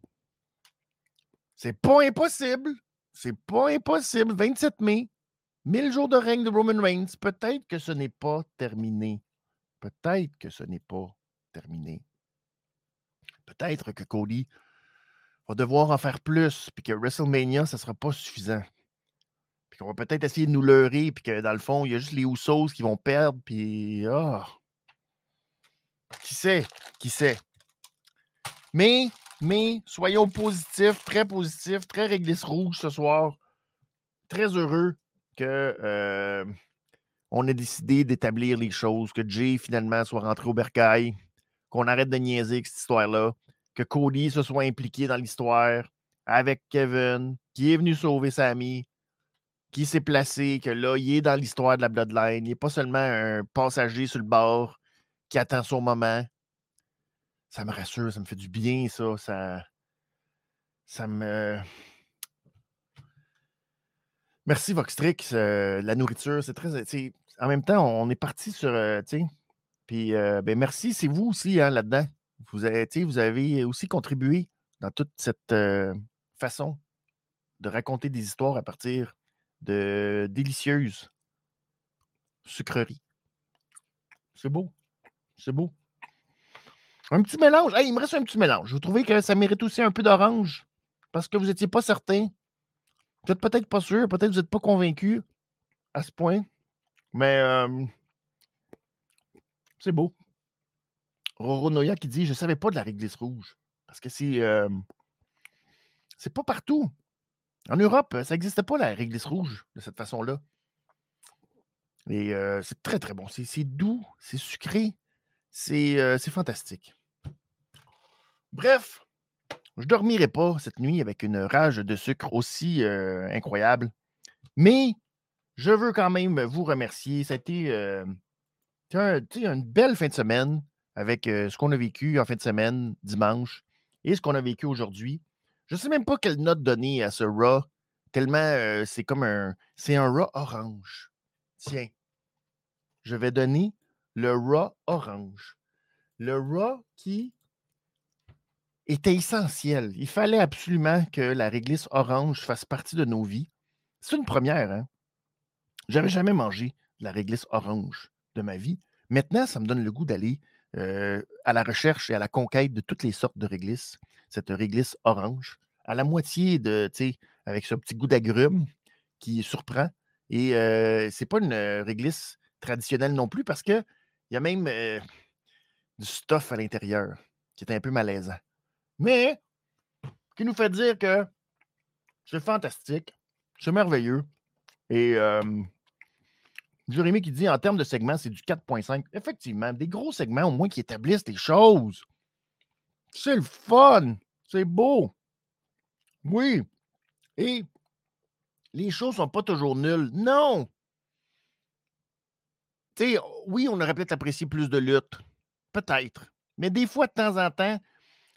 C'est pas impossible. C'est pas impossible. 27 mai, 1000 jours de règne de Roman Reigns. Peut-être que ce n'est pas terminé. Peut-être que ce n'est pas terminé. Peut-être que Cody va devoir en faire plus, puis que WrestleMania, ça ne sera pas suffisant. Puis qu'on va peut-être essayer de nous leurrer, puis que dans le fond, il y a juste les Usos qui vont perdre, puis. Oh. Qui sait? Qui sait? Mais, mais, soyons positifs, très positifs, très réglisse rouge ce soir. Très heureux que euh, on ait décidé d'établir les choses, que Jay finalement soit rentré au bercail, qu'on arrête de niaiser avec cette histoire-là, que Cody se soit impliqué dans l'histoire avec Kevin, qui est venu sauver Sammy, qui s'est placé, que là, il est dans l'histoire de la Bloodline. Il n'est pas seulement un passager sur le bord qui attend son moment. Ça me rassure, ça me fait du bien, ça. Ça, ça me. Merci, Voxtrix. Euh, la nourriture, c'est très. En même temps, on est parti sur. Euh, puis, ben, merci, c'est vous aussi hein, là-dedans. Vous avez, vous avez aussi contribué dans toute cette façon de raconter des histoires à partir de délicieuses sucreries. C'est beau. C'est beau. Un petit mélange. il me reste un petit mélange. Vous trouvez que ça mérite aussi un peu d'orange? Parce que vous n'étiez pas certain. Vous n'êtes peut-être pas sûr, peut-être que vous n'êtes pas convaincu à ce point. Mais c'est beau. Roro Noya qui dit Je ne savais pas de la réglisse rouge. Parce que c'est. c'est pas partout. En Europe, ça n'existait pas la réglisse rouge de cette façon-là. Et c'est très, très bon. C'est doux, c'est sucré, c'est fantastique. Bref, je ne dormirai pas cette nuit avec une rage de sucre aussi incroyable. Mais je veux quand même vous remercier. C'était une belle fin de semaine avec ce qu'on a vécu en fin de semaine, dimanche, et ce qu'on a vécu aujourd'hui. Je ne sais même pas quelle note donner à ce Raw, tellement c'est comme un. C'est un Raw orange. Tiens, je vais donner le Raw orange. Le Raw qui était essentiel. Il fallait absolument que la réglisse orange fasse partie de nos vies. C'est une première, hein? J'avais jamais mangé de la réglisse orange de ma vie. Maintenant, ça me donne le goût d'aller à la recherche et à la conquête de toutes les sortes de réglisses. Cette réglisse orange, à la moitié de, tu sais, avec ce petit goût d'agrumes qui surprend. Et ce c'est pas une réglisse traditionnelle non plus parce qu'il y a même du stuff à l'intérieur qui est un peu malaisant. Mais qui nous fait dire que c'est fantastique, c'est merveilleux. Et Jérémy qui dit en termes de segments, c'est du 4.5. Effectivement, des gros segments au moins qui établissent des choses. C'est le fun. C'est beau. Oui. Et les choses sont pas toujours nulles. Non. Tu sais, oui, on aurait peut-être apprécié plus de lutte. Peut-être. Mais des fois, de temps en temps,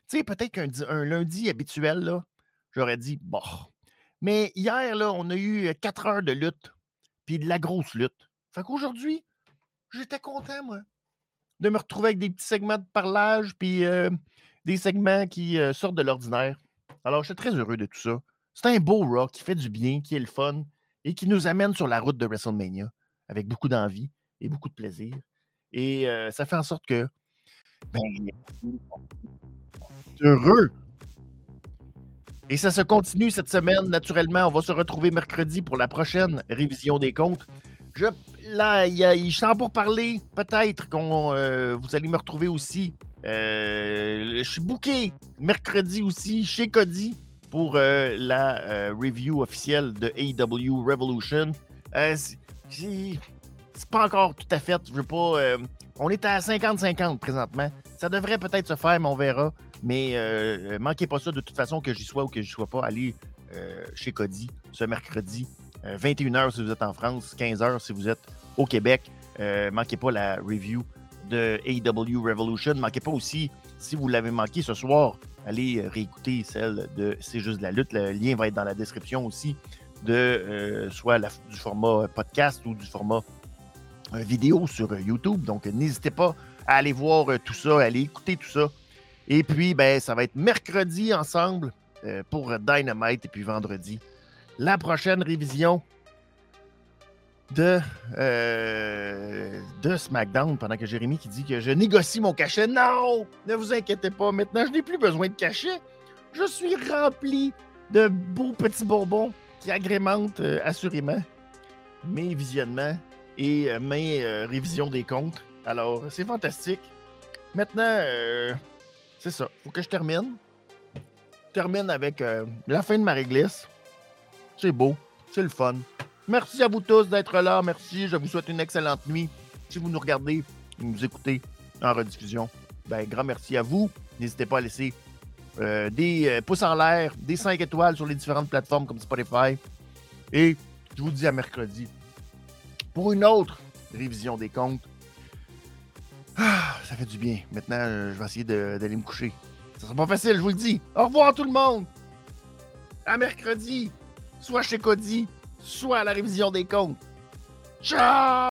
Tu sais, peut-être qu'un lundi habituel, j'aurais dit, bon. Mais hier, là, on a eu quatre heures de lutte, puis de la grosse lutte. Fait qu'aujourd'hui, j'étais content, moi, de me retrouver avec des petits segments de parlage, puis des segments qui sortent de l'ordinaire. Alors, je suis très heureux de tout ça. C'est un beau rock qui fait du bien, qui est le fun et qui nous amène sur la route de WrestleMania avec beaucoup d'envie et beaucoup de plaisir. Et ça fait en sorte que ben, heureux. Et ça se continue cette semaine, naturellement. On va se retrouver mercredi pour la prochaine révision des comptes. Je, là, il, y je pour parler. Peut-être qu'on vous allez me retrouver aussi. je suis booké mercredi aussi chez Cody pour la review officielle de AEW Revolution. c'est pas encore tout à fait. Je veux pas. on est à 50-50 présentement. Ça devrait peut-être se faire, mais on verra. Mais euh, manquez pas ça de toute façon, que j'y sois ou que j'y sois pas. Allez euh, chez Cody ce mercredi, 21h euh, si vous êtes en France, 15h si vous êtes au Québec. manquez pas la review de AEW Revolution. Manquez pas aussi, si vous l'avez manqué ce soir, allez réécouter celle de C'est juste de la lutte. Le lien va être dans la description aussi de soit du format podcast ou du format vidéo sur YouTube. Donc n'hésitez pas à aller voir tout ça, à aller écouter tout ça. Et puis, ben, ça va être mercredi ensemble euh, pour Dynamite et puis vendredi. La prochaine révision de, euh, de SmackDown pendant que Jérémy qui dit que je négocie mon cachet. Non! Ne vous inquiétez pas, maintenant je n'ai plus besoin de cachet. Je suis rempli de beaux petits bonbons qui agrémentent euh, assurément mes visionnements et mes révisions des comptes. Alors, c'est fantastique. Maintenant, c'est ça. Faut que je termine. termine avec euh, la fin de ma réglisse. C'est beau. C'est le fun. Merci à vous tous d'être là. Merci. Je vous souhaite une excellente nuit. Si vous nous regardez, vous nous écoutez en rediffusion, ben, grand merci à vous. N'hésitez pas à laisser euh, des euh, pouces en l'air, des 5 étoiles sur les différentes plateformes comme Spotify. Et je vous dis à mercredi pour une autre révision des comptes. Ah, ça fait du bien. Maintenant, euh, je vais essayer d'aller me coucher. Ça sera pas facile, je vous le dis. Au revoir tout le monde. À mercredi, soit chez Cody, soit à la révision des comptes. Ciao!